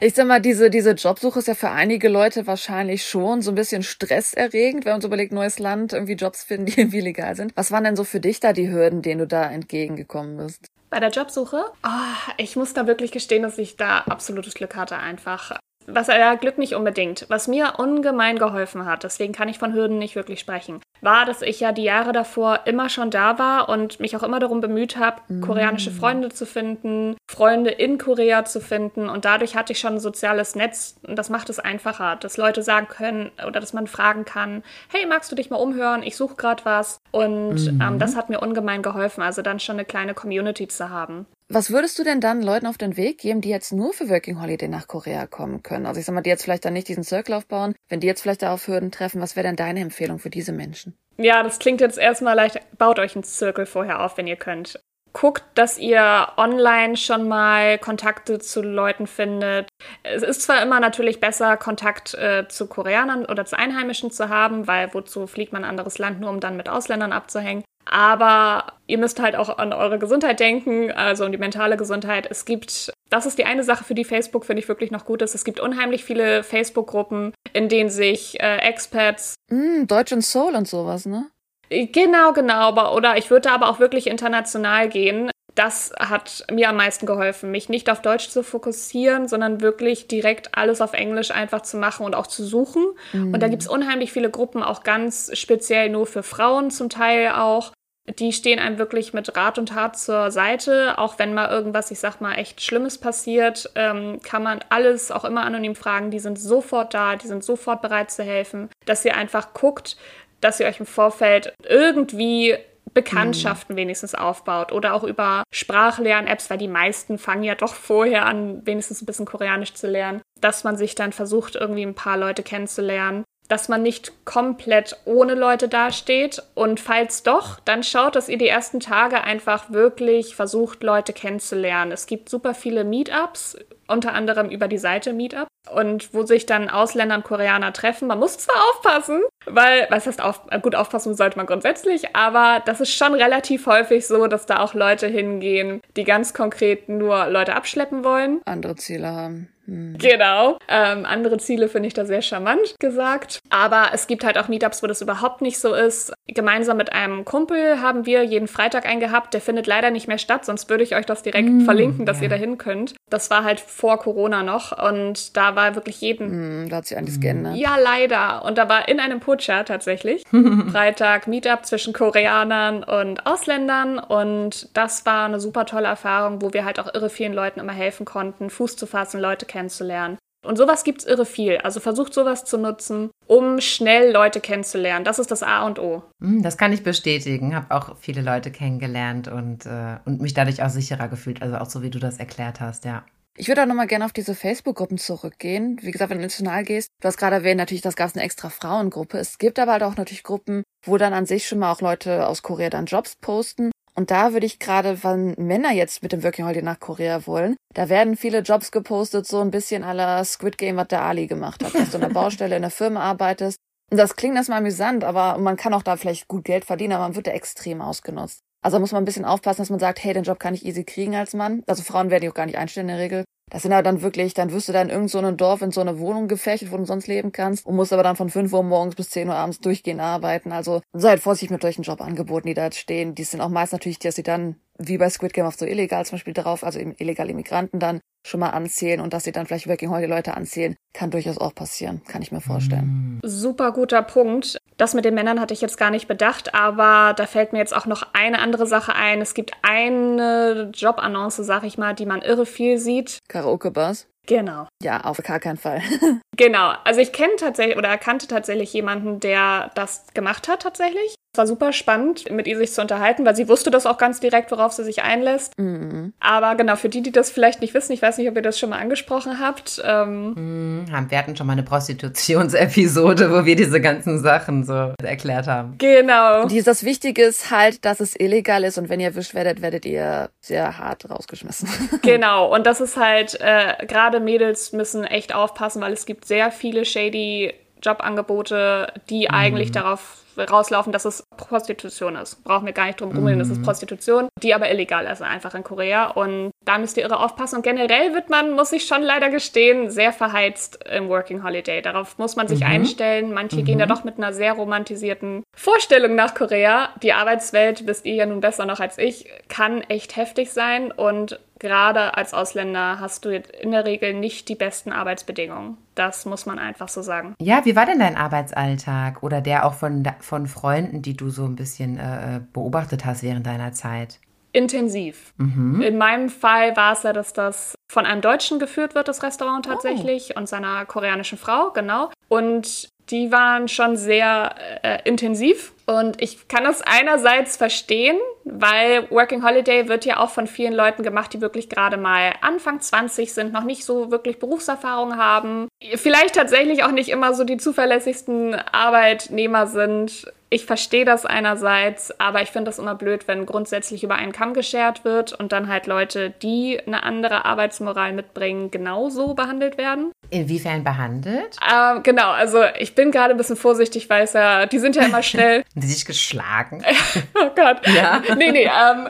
Ich sag mal, diese, diese Jobsuche ist ja für einige Leute wahrscheinlich schon so ein bisschen stresserregend, wenn man so überlegt, neues Land, irgendwie Jobs finden, die irgendwie legal sind. Was waren denn so für dich da die Hürden, denen du da entgegengekommen bist? Bei der Jobsuche? Oh, ich muss da wirklich gestehen, dass ich da absolutes Glück hatte einfach was ja Glück nicht unbedingt. Was mir ungemein geholfen hat, deswegen kann ich von Hürden nicht wirklich sprechen, war, dass ich ja die Jahre davor immer schon da war und mich auch immer darum bemüht habe, mm. koreanische Freunde zu finden, Freunde in Korea zu finden und dadurch hatte ich schon ein soziales Netz und das macht es einfacher, dass Leute sagen können oder dass man fragen kann, hey, magst du dich mal umhören? Ich suche gerade was und mm. ähm, das hat mir ungemein geholfen, also dann schon eine kleine Community zu haben. Was würdest du denn dann Leuten auf den Weg geben, die jetzt nur für Working Holiday nach Korea kommen können? Also ich sag mal, die jetzt vielleicht dann nicht diesen Circle aufbauen, wenn die jetzt vielleicht da auf Hürden treffen, was wäre denn deine Empfehlung für diese Menschen? Ja, das klingt jetzt erstmal leicht. Baut euch einen Circle vorher auf, wenn ihr könnt. Guckt, dass ihr online schon mal Kontakte zu Leuten findet. Es ist zwar immer natürlich besser, Kontakt äh, zu Koreanern oder zu Einheimischen zu haben, weil wozu fliegt man ein anderes Land nur, um dann mit Ausländern abzuhängen. Aber ihr müsst halt auch an eure Gesundheit denken, also an die mentale Gesundheit. Es gibt, das ist die eine Sache, für die Facebook, finde ich, wirklich noch gut ist. Es gibt unheimlich viele Facebook-Gruppen, in denen sich äh, Expats. Mm, Deutsch und Soul und sowas, ne? Genau, genau. Aber, oder ich würde aber auch wirklich international gehen. Das hat mir am meisten geholfen, mich nicht auf Deutsch zu fokussieren, sondern wirklich direkt alles auf Englisch einfach zu machen und auch zu suchen. Mhm. Und da gibt es unheimlich viele Gruppen, auch ganz speziell nur für Frauen zum Teil auch. Die stehen einem wirklich mit Rat und Tat zur Seite. Auch wenn mal irgendwas, ich sag mal, echt Schlimmes passiert, ähm, kann man alles auch immer anonym fragen. Die sind sofort da, die sind sofort bereit zu helfen. Dass ihr einfach guckt, dass ihr euch im Vorfeld irgendwie Bekanntschaften mhm. wenigstens aufbaut oder auch über Sprachlern-Apps, weil die meisten fangen ja doch vorher an, wenigstens ein bisschen Koreanisch zu lernen, dass man sich dann versucht, irgendwie ein paar Leute kennenzulernen dass man nicht komplett ohne Leute dasteht. Und falls doch, dann schaut, dass ihr die ersten Tage einfach wirklich versucht, Leute kennenzulernen. Es gibt super viele Meetups, unter anderem über die Seite Meetup. Und wo sich dann Ausländer und Koreaner treffen. Man muss zwar aufpassen, weil, was heißt auf, gut aufpassen sollte man grundsätzlich, aber das ist schon relativ häufig so, dass da auch Leute hingehen, die ganz konkret nur Leute abschleppen wollen. Andere Ziele haben. Hm. Genau. Ähm, andere Ziele finde ich da sehr charmant gesagt. Aber es gibt halt auch Meetups, wo das überhaupt nicht so ist. Gemeinsam mit einem Kumpel haben wir jeden Freitag einen gehabt. Der findet leider nicht mehr statt, sonst würde ich euch das direkt mm, verlinken, dass ja. ihr dahin könnt. Das war halt vor Corona noch und da war wirklich jeden. Mm, da hat sich alles geändert. Ja, leider. Und da war in einem Putscher tatsächlich Freitag Meetup zwischen Koreanern und Ausländern und das war eine super tolle Erfahrung, wo wir halt auch irre vielen Leuten immer helfen konnten, Fuß zu fassen, Leute kennenzulernen. Und sowas gibt es irre viel. Also versucht sowas zu nutzen, um schnell Leute kennenzulernen. Das ist das A und O. Hm, das kann ich bestätigen. Habe auch viele Leute kennengelernt und, äh, und mich dadurch auch sicherer gefühlt. Also auch so, wie du das erklärt hast, ja. Ich würde auch nochmal gerne auf diese Facebook-Gruppen zurückgehen. Wie gesagt, wenn du international gehst, du hast gerade erwähnt, natürlich, das gab es eine extra Frauengruppe. Es gibt aber halt auch natürlich Gruppen, wo dann an sich schon mal auch Leute aus Korea dann Jobs posten. Und da würde ich gerade, wenn Männer jetzt mit dem Working Holiday nach Korea wollen, da werden viele Jobs gepostet, so ein bisschen aller Squid Game, was der Ali gemacht hat, dass du in der Baustelle in der Firma arbeitest. Und das klingt erstmal amüsant, aber man kann auch da vielleicht gut Geld verdienen, aber man wird da extrem ausgenutzt. Also muss man ein bisschen aufpassen, dass man sagt, hey, den Job kann ich easy kriegen als Mann. Also Frauen werden die auch gar nicht einstellen in der Regel. Das sind aber dann wirklich, dann wirst du da in irgendeinem so Dorf in so einer Wohnung gefächert, wo du sonst leben kannst und musst aber dann von 5 Uhr morgens bis 10 Uhr abends durchgehend arbeiten. Also seid vorsichtig mit solchen Jobangeboten, die da jetzt stehen. Die sind auch meist natürlich, dass sie dann wie bei Squid Game auf so illegal zum Beispiel drauf, also eben illegale Immigranten dann schon mal anzählen und dass sie dann vielleicht Working Holiday Leute anzählen, kann durchaus auch passieren, kann ich mir vorstellen. Super guter Punkt. Das mit den Männern hatte ich jetzt gar nicht bedacht, aber da fällt mir jetzt auch noch eine andere Sache ein. Es gibt eine Jobannonce, sag ich mal, die man irre viel sieht. Karaoke-Bars? Genau. Ja, auf gar keinen Fall. genau. Also ich kenne tatsächlich oder erkannte tatsächlich jemanden, der das gemacht hat tatsächlich. Es war super spannend, mit ihr sich zu unterhalten, weil sie wusste das auch ganz direkt, worauf sie sich einlässt. Mhm. Aber genau, für die, die das vielleicht nicht wissen, ich weiß nicht, ob ihr das schon mal angesprochen habt. Ähm, mhm, wir hatten schon mal eine Prostitutionsepisode, wo wir diese ganzen Sachen so erklärt haben. Genau. Die, das Wichtige ist halt, dass es illegal ist und wenn ihr erwischt werdet, werdet ihr sehr hart rausgeschmissen. genau, und das ist halt, äh, gerade Mädels müssen echt aufpassen, weil es gibt sehr viele shady Jobangebote, die mhm. eigentlich darauf rauslaufen, dass es Prostitution ist. Brauchen wir gar nicht drum rumreden, mhm. das ist Prostitution, die aber illegal ist einfach in Korea. Und da müsst ihr irre aufpassen. Und generell wird man, muss ich schon leider gestehen, sehr verheizt im Working Holiday. Darauf muss man sich mhm. einstellen. Manche mhm. gehen da doch mit einer sehr romantisierten Vorstellung nach Korea. Die Arbeitswelt, wisst ihr ja nun besser noch als ich, kann echt heftig sein. Und gerade als Ausländer hast du in der Regel nicht die besten Arbeitsbedingungen. Das muss man einfach so sagen. Ja, wie war denn dein Arbeitsalltag oder der auch von, von Freunden, die du so ein bisschen äh, beobachtet hast während deiner Zeit? Intensiv. Mhm. In meinem Fall war es ja, dass das von einem Deutschen geführt wird, das Restaurant tatsächlich, oh. und seiner koreanischen Frau, genau. Und die waren schon sehr äh, intensiv. Und ich kann das einerseits verstehen, weil Working Holiday wird ja auch von vielen Leuten gemacht, die wirklich gerade mal Anfang 20 sind, noch nicht so wirklich Berufserfahrung haben, vielleicht tatsächlich auch nicht immer so die zuverlässigsten Arbeitnehmer sind. Ich verstehe das einerseits, aber ich finde das immer blöd, wenn grundsätzlich über einen Kamm geschert wird und dann halt Leute, die eine andere Arbeitsmoral mitbringen, genauso behandelt werden. Inwiefern behandelt? Ähm, genau, also ich bin gerade ein bisschen vorsichtig, weil es ja, die sind ja immer schnell. Die sich geschlagen. oh Gott. Ja. Nee, nee, ähm,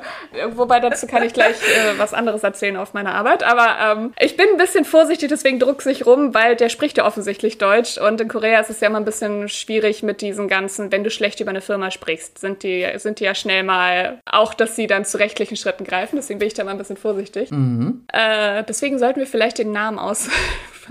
wobei dazu kann ich gleich äh, was anderes erzählen auf meiner Arbeit. Aber ähm, ich bin ein bisschen vorsichtig, deswegen druck sich rum, weil der spricht ja offensichtlich Deutsch. Und in Korea ist es ja immer ein bisschen schwierig mit diesen ganzen, wenn du schlecht über eine Firma sprichst, sind die, sind die ja schnell mal auch, dass sie dann zu rechtlichen Schritten greifen. Deswegen bin ich da mal ein bisschen vorsichtig. Mhm. Äh, deswegen sollten wir vielleicht den Namen aus.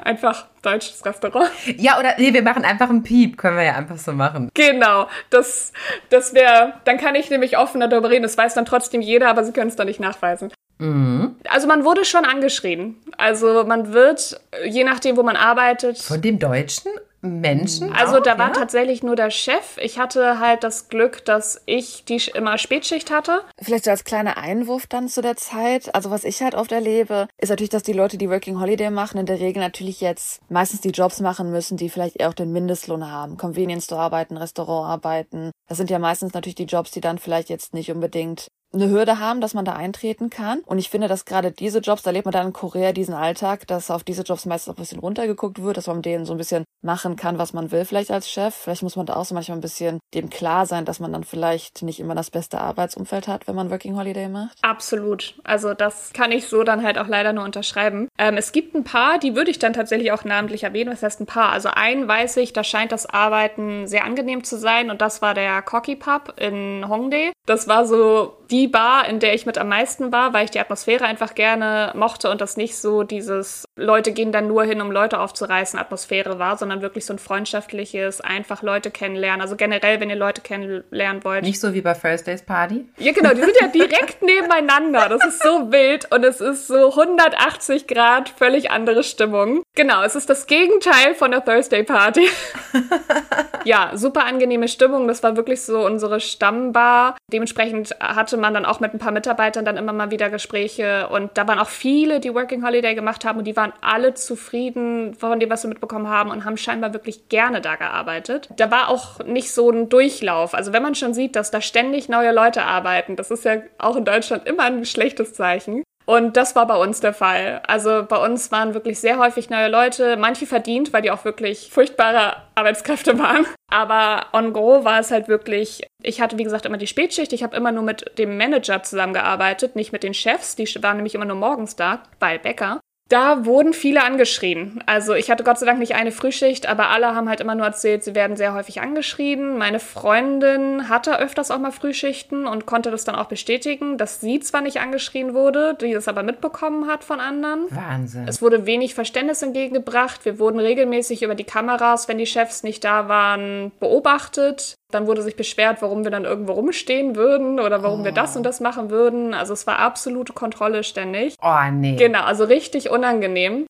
Einfach deutsches Restaurant. Ja, oder nee, wir machen einfach einen Piep. Können wir ja einfach so machen. Genau, das, das wäre, dann kann ich nämlich offener darüber reden. Das weiß dann trotzdem jeder, aber sie können es dann nicht nachweisen. Mhm. Also man wurde schon angeschrien. Also man wird, je nachdem, wo man arbeitet. Von dem Deutschen? Menschen? Also auch, da war ja? tatsächlich nur der Chef. Ich hatte halt das Glück, dass ich die immer Spätschicht hatte. Vielleicht so als kleiner Einwurf dann zu der Zeit. Also was ich halt oft erlebe, ist natürlich, dass die Leute, die Working Holiday machen, in der Regel natürlich jetzt meistens die Jobs machen müssen, die vielleicht eher auch den Mindestlohn haben. Convenience Store arbeiten, Restaurant arbeiten. Das sind ja meistens natürlich die Jobs, die dann vielleicht jetzt nicht unbedingt eine Hürde haben, dass man da eintreten kann. Und ich finde, dass gerade diese Jobs, da lebt man dann in Korea diesen Alltag, dass auf diese Jobs meistens auch ein bisschen runtergeguckt wird, dass man denen so ein bisschen machen kann, was man will, vielleicht als Chef. Vielleicht muss man da auch so manchmal ein bisschen dem klar sein, dass man dann vielleicht nicht immer das beste Arbeitsumfeld hat, wenn man Working Holiday macht. Absolut. Also das kann ich so dann halt auch leider nur unterschreiben. Ähm, es gibt ein paar, die würde ich dann tatsächlich auch namentlich erwähnen. Was heißt ein paar? Also einen weiß ich, da scheint das Arbeiten sehr angenehm zu sein und das war der Cocky Pub in Hongdae. Das war so die Bar, in der ich mit am meisten war, weil ich die Atmosphäre einfach gerne mochte und das nicht so dieses Leute gehen dann nur hin, um Leute aufzureißen Atmosphäre war, sondern wirklich so ein freundschaftliches, einfach Leute kennenlernen. Also generell, wenn ihr Leute kennenlernen wollt. Nicht so wie bei First Days Party? Ja, genau, die sind ja direkt nebeneinander. Das ist so wild und es ist so 180 Grad völlig andere Stimmung. Genau, es ist das Gegenteil von der Thursday Party. ja, super angenehme Stimmung. Das war wirklich so unsere Stammbar. Dementsprechend hatte man dann auch mit ein paar Mitarbeitern dann immer mal wieder Gespräche und da waren auch viele, die Working Holiday gemacht haben und die waren alle zufrieden von dem, was wir mitbekommen haben und haben scheinbar wirklich gerne da gearbeitet. Da war auch nicht so ein Durchlauf. Also wenn man schon sieht, dass da ständig neue Leute arbeiten, das ist ja auch in Deutschland immer ein schlechtes Zeichen. Und das war bei uns der Fall. Also bei uns waren wirklich sehr häufig neue Leute, manche verdient, weil die auch wirklich furchtbare Arbeitskräfte waren. Aber on go war es halt wirklich, ich hatte wie gesagt immer die Spätschicht, ich habe immer nur mit dem Manager zusammengearbeitet, nicht mit den Chefs, die waren nämlich immer nur morgens da, bei Bäcker. Da wurden viele angeschrien. Also ich hatte Gott sei Dank nicht eine Frühschicht, aber alle haben halt immer nur erzählt, sie werden sehr häufig angeschrien. Meine Freundin hatte öfters auch mal Frühschichten und konnte das dann auch bestätigen, dass sie zwar nicht angeschrien wurde, die das aber mitbekommen hat von anderen. Wahnsinn. Es wurde wenig Verständnis entgegengebracht. Wir wurden regelmäßig über die Kameras, wenn die Chefs nicht da waren, beobachtet. Dann wurde sich beschwert, warum wir dann irgendwo rumstehen würden oder warum wir das und das machen würden. Also es war absolute Kontrolle ständig. oh, nee. Genau, also richtig unangenehm.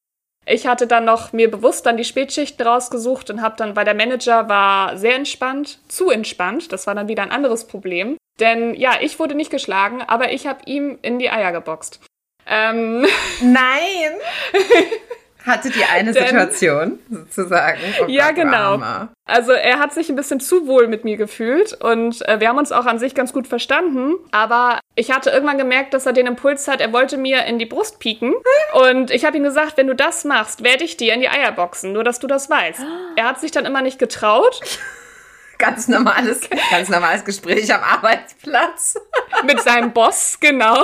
Ich hatte dann noch mir bewusst dann die Spätschichten rausgesucht und habe dann, weil der Manager war sehr entspannt, zu entspannt. Das war dann wieder ein anderes Problem. Denn ja, ich wurde nicht geschlagen, aber ich habe ihm in die Eier geboxt. Ähm, Nein! Hattet ihr eine Denn- Situation, sozusagen? Oh Ja, Gott, genau. Also er hat sich ein bisschen zu wohl mit mir gefühlt und äh, wir haben uns auch an sich ganz gut verstanden. Aber ich hatte irgendwann gemerkt, dass er den Impuls hat, er wollte mir in die Brust pieken. Und ich habe ihm gesagt, wenn du das machst, werde ich dir in die Eier boxen, nur dass du das weißt. Er hat sich dann immer nicht getraut. Ganz normales, ganz normales Gespräch am Arbeitsplatz. mit seinem Boss, genau.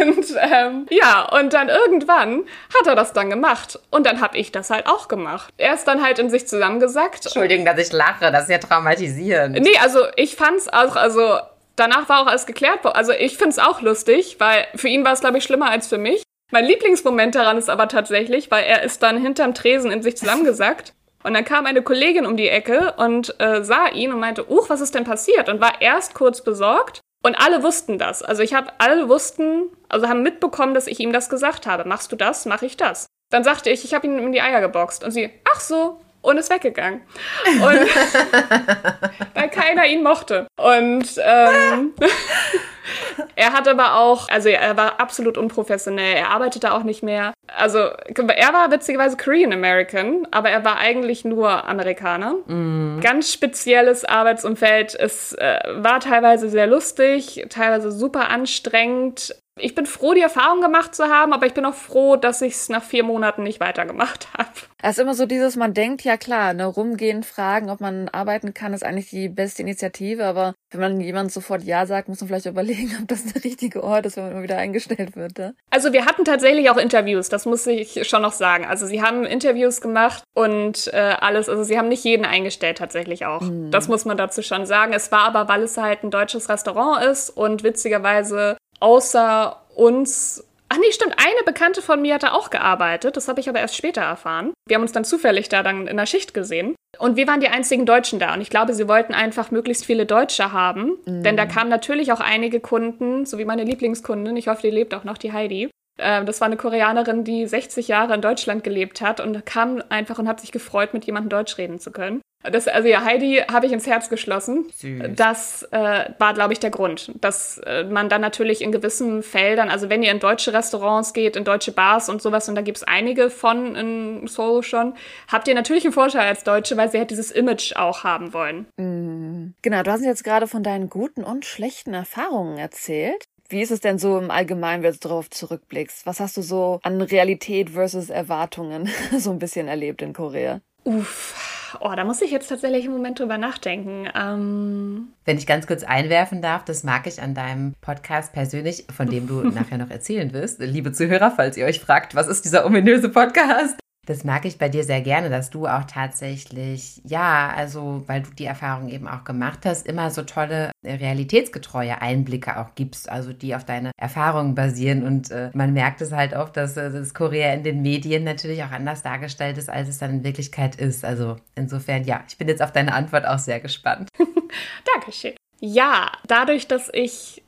Und ähm, ja, und dann irgendwann hat er das dann gemacht. Und dann habe ich das halt auch gemacht. Er ist dann halt in sich zusammengesackt. Entschuldigung, dass ich lache, das ist ja traumatisierend. Nee, also ich fand's auch, also danach war auch alles geklärt. Also ich find's auch lustig, weil für ihn war es, glaube ich, schlimmer als für mich. Mein Lieblingsmoment daran ist aber tatsächlich, weil er ist dann hinterm Tresen in sich zusammengesackt. Und dann kam eine Kollegin um die Ecke und äh, sah ihn und meinte, uch, was ist denn passiert? Und war erst kurz besorgt. Und alle wussten das. Also ich habe, alle wussten, also haben mitbekommen, dass ich ihm das gesagt habe. Machst du das, mache ich das. Dann sagte ich, ich habe ihn in die Eier geboxt. Und sie, ach so, und ist weggegangen. Und weil keiner ihn mochte. Und ähm, er hat aber auch, also er war absolut unprofessionell. Er arbeitete auch nicht mehr. Also er war witzigerweise Korean American, aber er war eigentlich nur Amerikaner. Ganz spezielles Arbeitsumfeld. Es äh, war teilweise sehr lustig, teilweise super anstrengend. Ich bin froh, die Erfahrung gemacht zu haben, aber ich bin auch froh, dass ich es nach vier Monaten nicht weitergemacht habe. Es ist immer so dieses, man denkt, ja klar, ne, rumgehen, fragen, ob man arbeiten kann, ist eigentlich die beste Initiative, aber wenn man jemand sofort Ja sagt, muss man vielleicht überlegen, ob das der richtige Ort ist, wenn man immer wieder eingestellt wird. Ne? Also wir hatten tatsächlich auch Interviews, das muss ich schon noch sagen. Also sie haben Interviews gemacht und äh, alles, also sie haben nicht jeden eingestellt tatsächlich auch. Mhm. Das muss man dazu schon sagen. Es war aber, weil es halt ein deutsches Restaurant ist und witzigerweise außer uns Ach nee, stimmt. Eine Bekannte von mir hatte auch gearbeitet. Das habe ich aber erst später erfahren. Wir haben uns dann zufällig da dann in der Schicht gesehen. Und wir waren die einzigen Deutschen da. Und ich glaube, sie wollten einfach möglichst viele Deutsche haben. Mhm. Denn da kamen natürlich auch einige Kunden, so wie meine Lieblingskundin. Ich hoffe, die lebt auch noch, die Heidi. Ähm, das war eine Koreanerin, die 60 Jahre in Deutschland gelebt hat und kam einfach und hat sich gefreut, mit jemandem Deutsch reden zu können. Das, also ja, Heidi habe ich ins Herz geschlossen. Süß. Das äh, war, glaube ich, der Grund, dass äh, man dann natürlich in gewissen Feldern, also wenn ihr in deutsche Restaurants geht, in deutsche Bars und sowas, und da gibt es einige von in Seoul schon, habt ihr natürlich einen Vorteil als Deutsche, weil sie halt dieses Image auch haben wollen. Mhm. Genau, du hast jetzt gerade von deinen guten und schlechten Erfahrungen erzählt. Wie ist es denn so im Allgemeinen, wenn du darauf zurückblickst? Was hast du so an Realität versus Erwartungen so ein bisschen erlebt in Korea? Uff, oh, da muss ich jetzt tatsächlich einen Moment drüber nachdenken. Ähm Wenn ich ganz kurz einwerfen darf, das mag ich an deinem Podcast persönlich, von dem du nachher noch erzählen wirst. Liebe Zuhörer, falls ihr euch fragt, was ist dieser ominöse Podcast? Das mag ich bei dir sehr gerne, dass du auch tatsächlich, ja, also weil du die Erfahrung eben auch gemacht hast, immer so tolle realitätsgetreue Einblicke auch gibst, also die auf deine Erfahrungen basieren. Und äh, man merkt es halt oft, dass äh, das Korea in den Medien natürlich auch anders dargestellt ist, als es dann in Wirklichkeit ist. Also insofern, ja, ich bin jetzt auf deine Antwort auch sehr gespannt. Dankeschön. Ja, dadurch, dass ich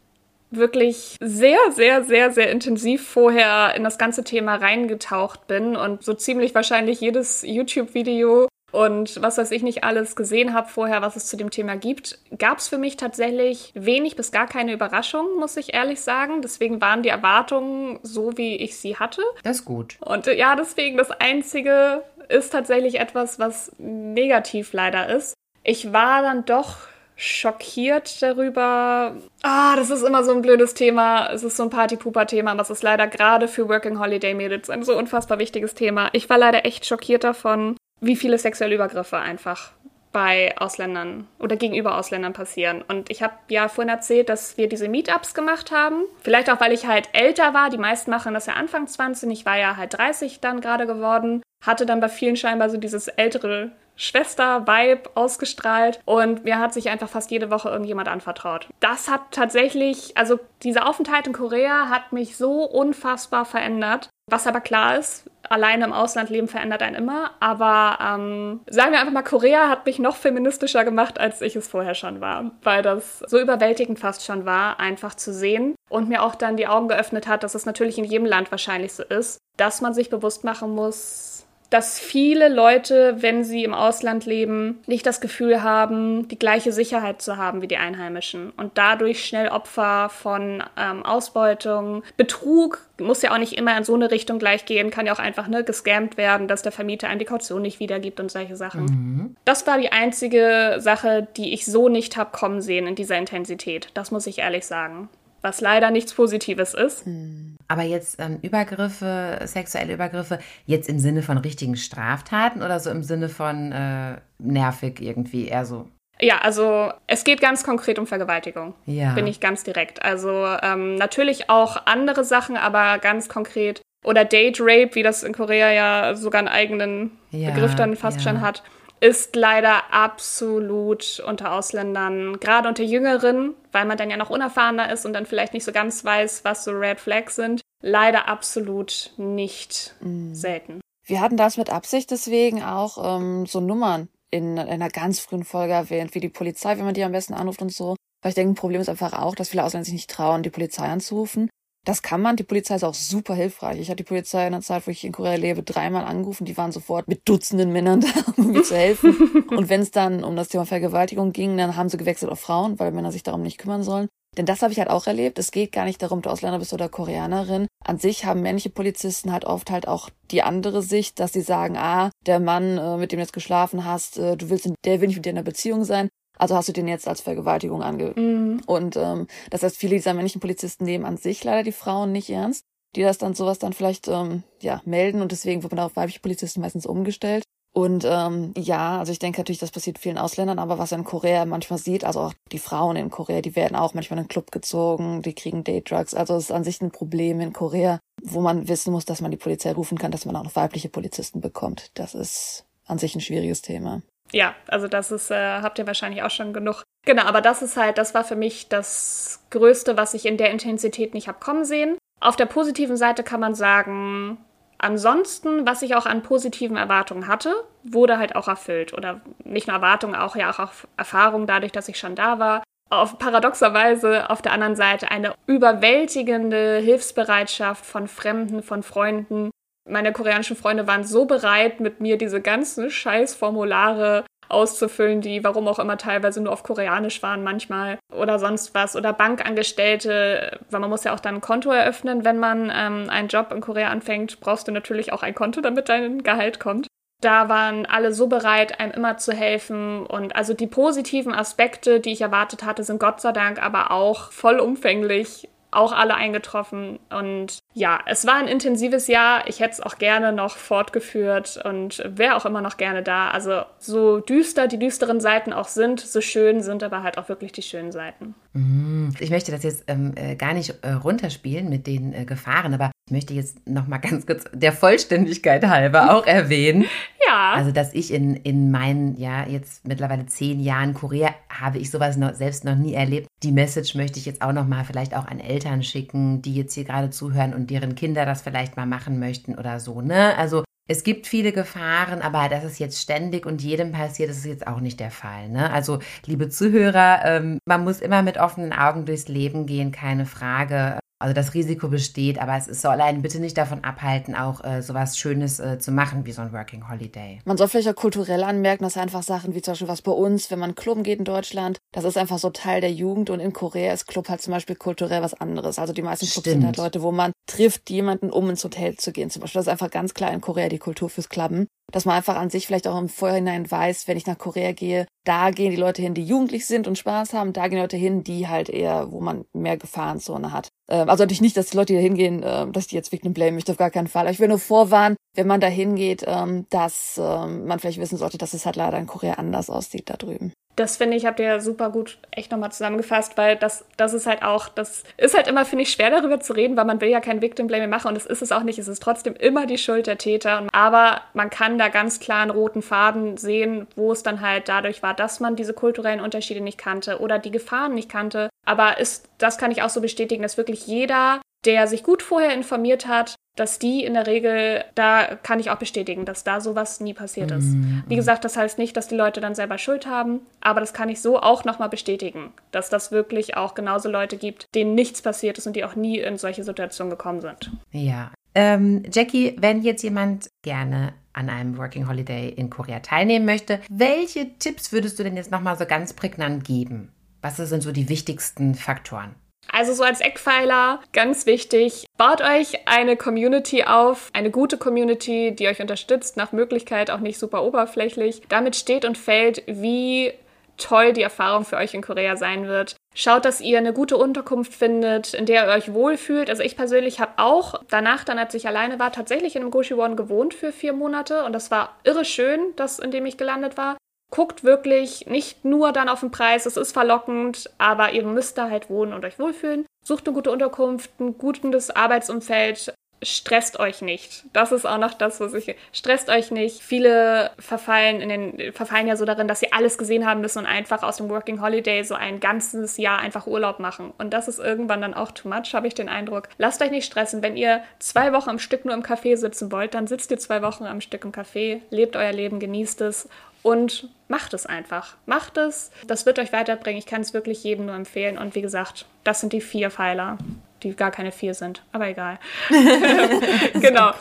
wirklich sehr, sehr, sehr, sehr intensiv vorher in das ganze Thema reingetaucht bin und so ziemlich wahrscheinlich jedes YouTube-Video und was weiß ich nicht alles gesehen habe vorher, was es zu dem Thema gibt, gab es für mich tatsächlich wenig bis gar keine Überraschung, muss ich ehrlich sagen. Deswegen waren die Erwartungen so, wie ich sie hatte. Das ist gut. Und ja, deswegen das Einzige ist tatsächlich etwas, was negativ leider ist. Ich war dann doch schockiert darüber. Ah, das ist immer so ein blödes Thema. Es ist so ein Party-Pooper-Thema, aber es ist leider gerade für Working Holiday Mädels ein so unfassbar wichtiges Thema. Ich war leider echt schockiert davon, wie viele sexuelle Übergriffe einfach bei Ausländern oder gegenüber Ausländern passieren. Und ich habe ja vorhin erzählt, dass wir diese Meetups gemacht haben. Vielleicht auch, weil ich halt älter war. Die meisten machen das ja Anfang 20. Ich war ja halt 30 dann gerade geworden. Hatte dann bei vielen scheinbar so dieses ältere Schwester-Vibe ausgestrahlt und mir hat sich einfach fast jede Woche irgendjemand anvertraut. Das hat tatsächlich, also dieser Aufenthalt in Korea hat mich so unfassbar verändert. Was aber klar ist, alleine im Ausland leben verändert einen immer. Aber ähm, sagen wir einfach mal, Korea hat mich noch feministischer gemacht, als ich es vorher schon war. Weil das so überwältigend fast schon war, einfach zu sehen. Und mir auch dann die Augen geöffnet hat, dass es natürlich in jedem Land wahrscheinlich so ist, dass man sich bewusst machen muss, dass viele Leute, wenn sie im Ausland leben, nicht das Gefühl haben, die gleiche Sicherheit zu haben wie die Einheimischen und dadurch schnell Opfer von ähm, Ausbeutung, Betrug, muss ja auch nicht immer in so eine Richtung gleich gehen, kann ja auch einfach ne, gescammt werden, dass der Vermieter einem die Kaution nicht wiedergibt und solche Sachen. Mhm. Das war die einzige Sache, die ich so nicht habe kommen sehen in dieser Intensität. Das muss ich ehrlich sagen was leider nichts Positives ist. Hm. Aber jetzt ähm, Übergriffe, sexuelle Übergriffe, jetzt im Sinne von richtigen Straftaten oder so im Sinne von äh, nervig irgendwie, eher so? Ja, also es geht ganz konkret um Vergewaltigung. Ja. Bin ich ganz direkt. Also ähm, natürlich auch andere Sachen, aber ganz konkret. Oder Date Rape, wie das in Korea ja sogar einen eigenen ja, Begriff dann fast ja. schon hat ist leider absolut unter Ausländern, gerade unter Jüngeren, weil man dann ja noch unerfahrener ist und dann vielleicht nicht so ganz weiß, was so Red Flags sind, leider absolut nicht mhm. selten. Wir hatten das mit Absicht deswegen auch ähm, so Nummern in, in einer ganz frühen Folge erwähnt, wie die Polizei, wenn man die am besten anruft und so. Weil ich denke, ein Problem ist einfach auch, dass viele Ausländer sich nicht trauen, die Polizei anzurufen. Das kann man. Die Polizei ist auch super hilfreich. Ich hatte die Polizei in der Zeit, wo ich in Korea lebe, dreimal angerufen. Die waren sofort mit Dutzenden Männern da, um mir zu helfen. Und wenn es dann um das Thema Vergewaltigung ging, dann haben sie gewechselt auf Frauen, weil Männer sich darum nicht kümmern sollen. Denn das habe ich halt auch erlebt. Es geht gar nicht darum, ob du Ausländer bist oder Koreanerin. An sich haben männliche Polizisten halt oft halt auch die andere Sicht, dass sie sagen, ah, der Mann, äh, mit dem du jetzt geschlafen hast, äh, du willst, der will nicht mit dir in einer Beziehung sein. Also hast du den jetzt als Vergewaltigung ange... Mhm. Und ähm, das heißt, viele dieser männlichen Polizisten nehmen an sich leider die Frauen nicht ernst, die das dann sowas dann vielleicht ähm, ja melden und deswegen wird man auf weibliche Polizisten meistens umgestellt. Und ähm, ja, also ich denke natürlich, das passiert vielen Ausländern, aber was man in Korea manchmal sieht, also auch die Frauen in Korea, die werden auch manchmal in den Club gezogen, die kriegen Date-Drugs. Also es ist an sich ein Problem in Korea, wo man wissen muss, dass man die Polizei rufen kann, dass man auch noch weibliche Polizisten bekommt. Das ist an sich ein schwieriges Thema. Ja, also das ist, äh, habt ihr wahrscheinlich auch schon genug. Genau, aber das ist halt, das war für mich das Größte, was ich in der Intensität nicht habe kommen sehen. Auf der positiven Seite kann man sagen, ansonsten, was ich auch an positiven Erwartungen hatte, wurde halt auch erfüllt. Oder nicht nur Erwartungen, auch ja auch auf Erfahrung dadurch, dass ich schon da war. Auf paradoxerweise auf der anderen Seite eine überwältigende Hilfsbereitschaft von Fremden, von Freunden. Meine koreanischen Freunde waren so bereit, mit mir diese ganzen Scheißformulare auszufüllen, die warum auch immer teilweise nur auf Koreanisch waren manchmal oder sonst was. Oder Bankangestellte, weil man muss ja auch dann ein Konto eröffnen, wenn man ähm, einen Job in Korea anfängt, brauchst du natürlich auch ein Konto, damit dein Gehalt kommt. Da waren alle so bereit, einem immer zu helfen. Und also die positiven Aspekte, die ich erwartet hatte, sind Gott sei Dank aber auch vollumfänglich auch alle eingetroffen. Und ja, es war ein intensives Jahr. Ich hätte es auch gerne noch fortgeführt und wäre auch immer noch gerne da. Also so düster die düsteren Seiten auch sind, so schön sind aber halt auch wirklich die schönen Seiten. Mhm. Ich möchte das jetzt ähm, äh, gar nicht äh, runterspielen mit den äh, Gefahren, aber ich möchte jetzt noch mal ganz kurz der Vollständigkeit halber auch erwähnen. ja. Also, dass ich in, in meinen, ja, jetzt mittlerweile zehn Jahren Korea habe ich sowas noch, selbst noch nie erlebt. Die Message möchte ich jetzt auch noch mal vielleicht auch an Eltern schicken, die jetzt hier gerade zuhören und deren Kinder das vielleicht mal machen möchten oder so, ne? Also, es gibt viele Gefahren, aber dass es jetzt ständig und jedem passiert, das ist jetzt auch nicht der Fall. Ne? Also, liebe Zuhörer, ähm, man muss immer mit offenen Augen durchs Leben gehen, keine Frage. Also das Risiko besteht, aber es soll einen bitte nicht davon abhalten, auch äh, sowas Schönes äh, zu machen wie so ein Working Holiday. Man soll vielleicht auch kulturell anmerken, dass einfach Sachen wie zum Beispiel was bei uns, wenn man Clubben geht in Deutschland, das ist einfach so Teil der Jugend und in Korea ist Club halt zum Beispiel kulturell was anderes. Also die meisten Clubs sind halt Leute, wo man trifft jemanden, um ins Hotel zu gehen. Zum Beispiel das ist einfach ganz klar in Korea die Kultur fürs Clubben dass man einfach an sich vielleicht auch im Vorhinein weiß, wenn ich nach Korea gehe, da gehen die Leute hin, die jugendlich sind und Spaß haben, da gehen Leute hin, die halt eher, wo man mehr Gefahrenzone hat. Ähm, also natürlich nicht, dass die Leute, die da hingehen, äh, dass die jetzt Victim blame möchte, auf gar keinen Fall. Aber ich will nur vorwarnen, wenn man da hingeht, ähm, dass ähm, man vielleicht wissen sollte, dass es halt leider in Korea anders aussieht da drüben das finde ich, habt ihr super gut echt nochmal zusammengefasst, weil das, das ist halt auch, das ist halt immer, finde ich, schwer darüber zu reden, weil man will ja kein Victim Blaming machen und das ist es auch nicht. Es ist trotzdem immer die Schuld der Täter. Aber man kann da ganz klar einen roten Faden sehen, wo es dann halt dadurch war, dass man diese kulturellen Unterschiede nicht kannte oder die Gefahren nicht kannte. Aber ist, das kann ich auch so bestätigen, dass wirklich jeder, der sich gut vorher informiert hat, dass die in der Regel, da kann ich auch bestätigen, dass da sowas nie passiert ist. Mhm. Wie gesagt, das heißt nicht, dass die Leute dann selber Schuld haben, aber das kann ich so auch nochmal bestätigen, dass das wirklich auch genauso Leute gibt, denen nichts passiert ist und die auch nie in solche Situationen gekommen sind. Ja. Ähm, Jackie, wenn jetzt jemand gerne an einem Working Holiday in Korea teilnehmen möchte, welche Tipps würdest du denn jetzt nochmal so ganz prägnant geben? Was sind so die wichtigsten Faktoren? Also so als Eckpfeiler, ganz wichtig, baut euch eine Community auf, eine gute Community, die euch unterstützt, nach Möglichkeit auch nicht super oberflächlich. Damit steht und fällt, wie toll die Erfahrung für euch in Korea sein wird. Schaut, dass ihr eine gute Unterkunft findet, in der ihr euch wohlfühlt. Also ich persönlich habe auch danach, dann als ich alleine war, tatsächlich in einem Goshiwon gewohnt für vier Monate und das war irre schön, das in dem ich gelandet war guckt wirklich nicht nur dann auf den Preis, es ist verlockend, aber ihr müsst da halt wohnen und euch wohlfühlen. Sucht eine gute Unterkunft, ein gutes Arbeitsumfeld, stresst euch nicht. Das ist auch noch das, was ich. Stresst euch nicht. Viele verfallen in den, verfallen ja so darin, dass sie alles gesehen haben müssen und einfach aus dem Working Holiday so ein ganzes Jahr einfach Urlaub machen. Und das ist irgendwann dann auch too much, habe ich den Eindruck. Lasst euch nicht stressen. Wenn ihr zwei Wochen am Stück nur im Café sitzen wollt, dann sitzt ihr zwei Wochen am Stück im Café, lebt euer Leben, genießt es und macht es einfach. Macht es. Das wird euch weiterbringen. Ich kann es wirklich jedem nur empfehlen. Und wie gesagt, das sind die vier Pfeiler, die gar keine vier sind. Aber egal. genau.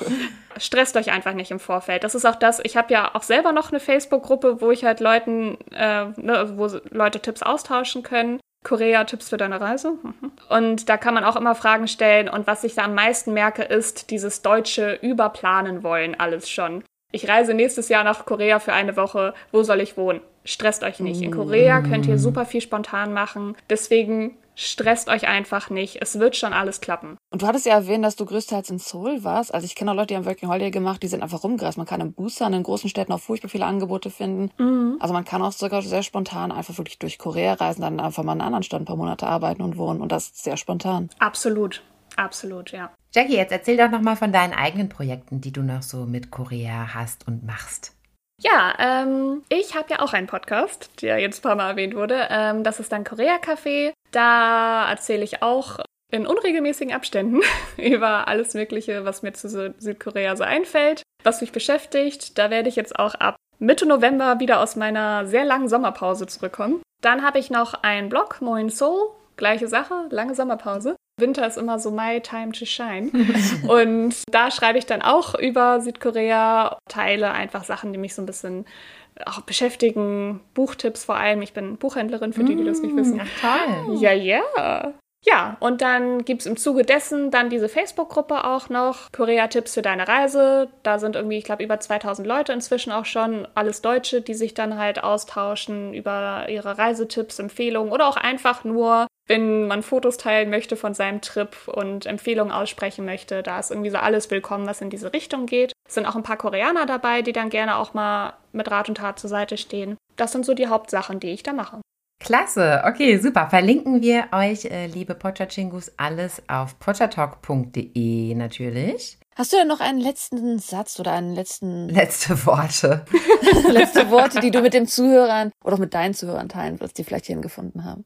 Stresst euch einfach nicht im Vorfeld. Das ist auch das. Ich habe ja auch selber noch eine Facebook-Gruppe, wo ich halt Leuten, äh, ne, wo Leute Tipps austauschen können. Korea-Tipps für deine Reise. Mhm. Und da kann man auch immer Fragen stellen. Und was ich da am meisten merke, ist dieses deutsche Überplanen wollen, alles schon. Ich reise nächstes Jahr nach Korea für eine Woche. Wo soll ich wohnen? Stresst euch nicht. In Korea könnt ihr super viel spontan machen. Deswegen stresst euch einfach nicht. Es wird schon alles klappen. Und du hattest ja erwähnt, dass du größtenteils in Seoul warst. Also ich kenne auch Leute, die haben Working Holiday gemacht, die sind einfach rumgereist. Man kann in Busan in großen Städten auch furchtbar viele Angebote finden. Mhm. Also man kann auch sogar sehr spontan einfach wirklich durch Korea reisen, dann einfach mal in einer anderen Stadt ein paar Monate arbeiten und wohnen. Und das ist sehr spontan. Absolut. Absolut, ja. Jackie, jetzt erzähl doch nochmal von deinen eigenen Projekten, die du noch so mit Korea hast und machst. Ja, ähm, ich habe ja auch einen Podcast, der jetzt ein paar Mal erwähnt wurde. Ähm, das ist dann Korea Café. Da erzähle ich auch in unregelmäßigen Abständen über alles Mögliche, was mir zu Sü- Südkorea so einfällt, was mich beschäftigt. Da werde ich jetzt auch ab Mitte November wieder aus meiner sehr langen Sommerpause zurückkommen. Dann habe ich noch einen Blog, Moin Soul. Gleiche Sache, lange Sommerpause. Winter ist immer so my time to shine. Und da schreibe ich dann auch über Südkorea, teile einfach Sachen, die mich so ein bisschen auch beschäftigen. Buchtipps vor allem. Ich bin Buchhändlerin, für die, die das nicht wissen. toll. Ja, ja. Ja, und dann gibt's im Zuge dessen dann diese Facebook-Gruppe auch noch. Korea-Tipps für deine Reise. Da sind irgendwie, ich glaube, über 2000 Leute inzwischen auch schon. Alles Deutsche, die sich dann halt austauschen über ihre Reisetipps, Empfehlungen oder auch einfach nur, wenn man Fotos teilen möchte von seinem Trip und Empfehlungen aussprechen möchte. Da ist irgendwie so alles willkommen, was in diese Richtung geht. Es sind auch ein paar Koreaner dabei, die dann gerne auch mal mit Rat und Tat zur Seite stehen. Das sind so die Hauptsachen, die ich da mache. Klasse, okay, super. Verlinken wir euch, äh, liebe Pochachingus, alles auf pochatalk.de natürlich. Hast du denn noch einen letzten Satz oder einen letzten Letzte Worte. letzte Worte, die du mit den Zuhörern oder auch mit deinen Zuhörern teilen willst, die vielleicht hierhin gefunden haben?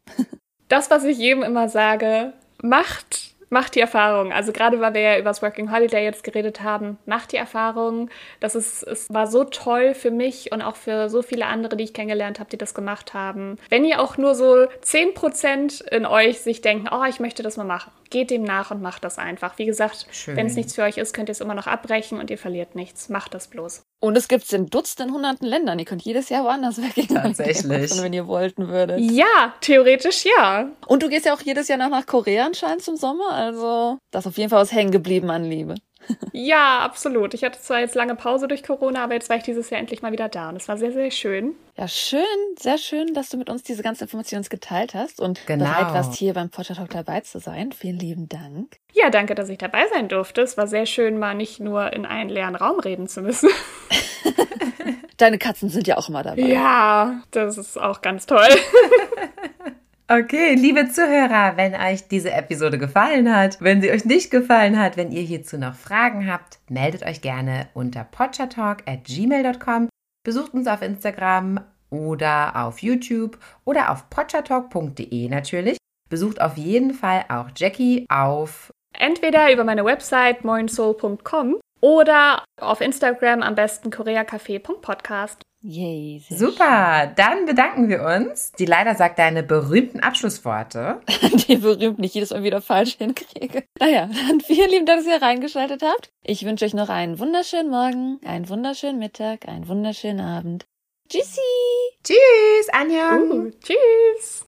Das, was ich jedem immer sage, macht, macht die Erfahrung. Also gerade weil wir ja über das Working Holiday jetzt geredet haben, macht die Erfahrung. Das ist, es war so toll für mich und auch für so viele andere, die ich kennengelernt habe, die das gemacht haben. Wenn ihr auch nur so 10% in euch sich denken, oh, ich möchte das mal machen, geht dem nach und macht das einfach. Wie gesagt, wenn es nichts für euch ist, könnt ihr es immer noch abbrechen und ihr verliert nichts. Macht das bloß. Und es gibt es in Dutzenden, hunderten Ländern. Ihr könnt jedes Jahr woanders weggehen. Tatsächlich. Machen, wenn ihr wollten würdet. Ja, theoretisch ja. Und du gehst ja auch jedes Jahr noch nach Korea anscheinend zum Sommer. Also, da ist auf jeden Fall was hängen geblieben an Liebe. Ja, absolut. Ich hatte zwar jetzt lange Pause durch Corona, aber jetzt war ich dieses Jahr endlich mal wieder da und es war sehr, sehr schön. Ja, schön, sehr schön, dass du mit uns diese ganzen Informationen geteilt hast und Genau. bereit warst, hier beim Potter Talk dabei zu sein. Vielen lieben Dank. Ja, danke, dass ich dabei sein durfte. Es war sehr schön, mal nicht nur in einen leeren Raum reden zu müssen. Deine Katzen sind ja auch immer dabei. Ja, das ist auch ganz toll. Okay, liebe Zuhörer, wenn euch diese Episode gefallen hat, wenn sie euch nicht gefallen hat, wenn ihr hierzu noch Fragen habt, meldet euch gerne unter potchatalk@gmail.com, besucht uns auf Instagram oder auf YouTube oder auf potchatalk.de natürlich. Besucht auf jeden Fall auch Jackie auf Entweder über meine Website moinsoul.com oder auf Instagram am besten koreacafé.podcast. Yay. sehr Super, dann bedanken wir uns. Die leider sagt deine berühmten Abschlussworte. schön. Die berühmt nicht jedes Mal wieder falsch hinkriege. Naja, dann vielen lieben Dank, dass ihr reingeschaltet habt. Ich wünsche euch noch einen wunderschönen Morgen, einen wunderschönen Mittag, einen wunderschönen Abend. Tschüssi! Tschüss, Anja. Uh, tschüss!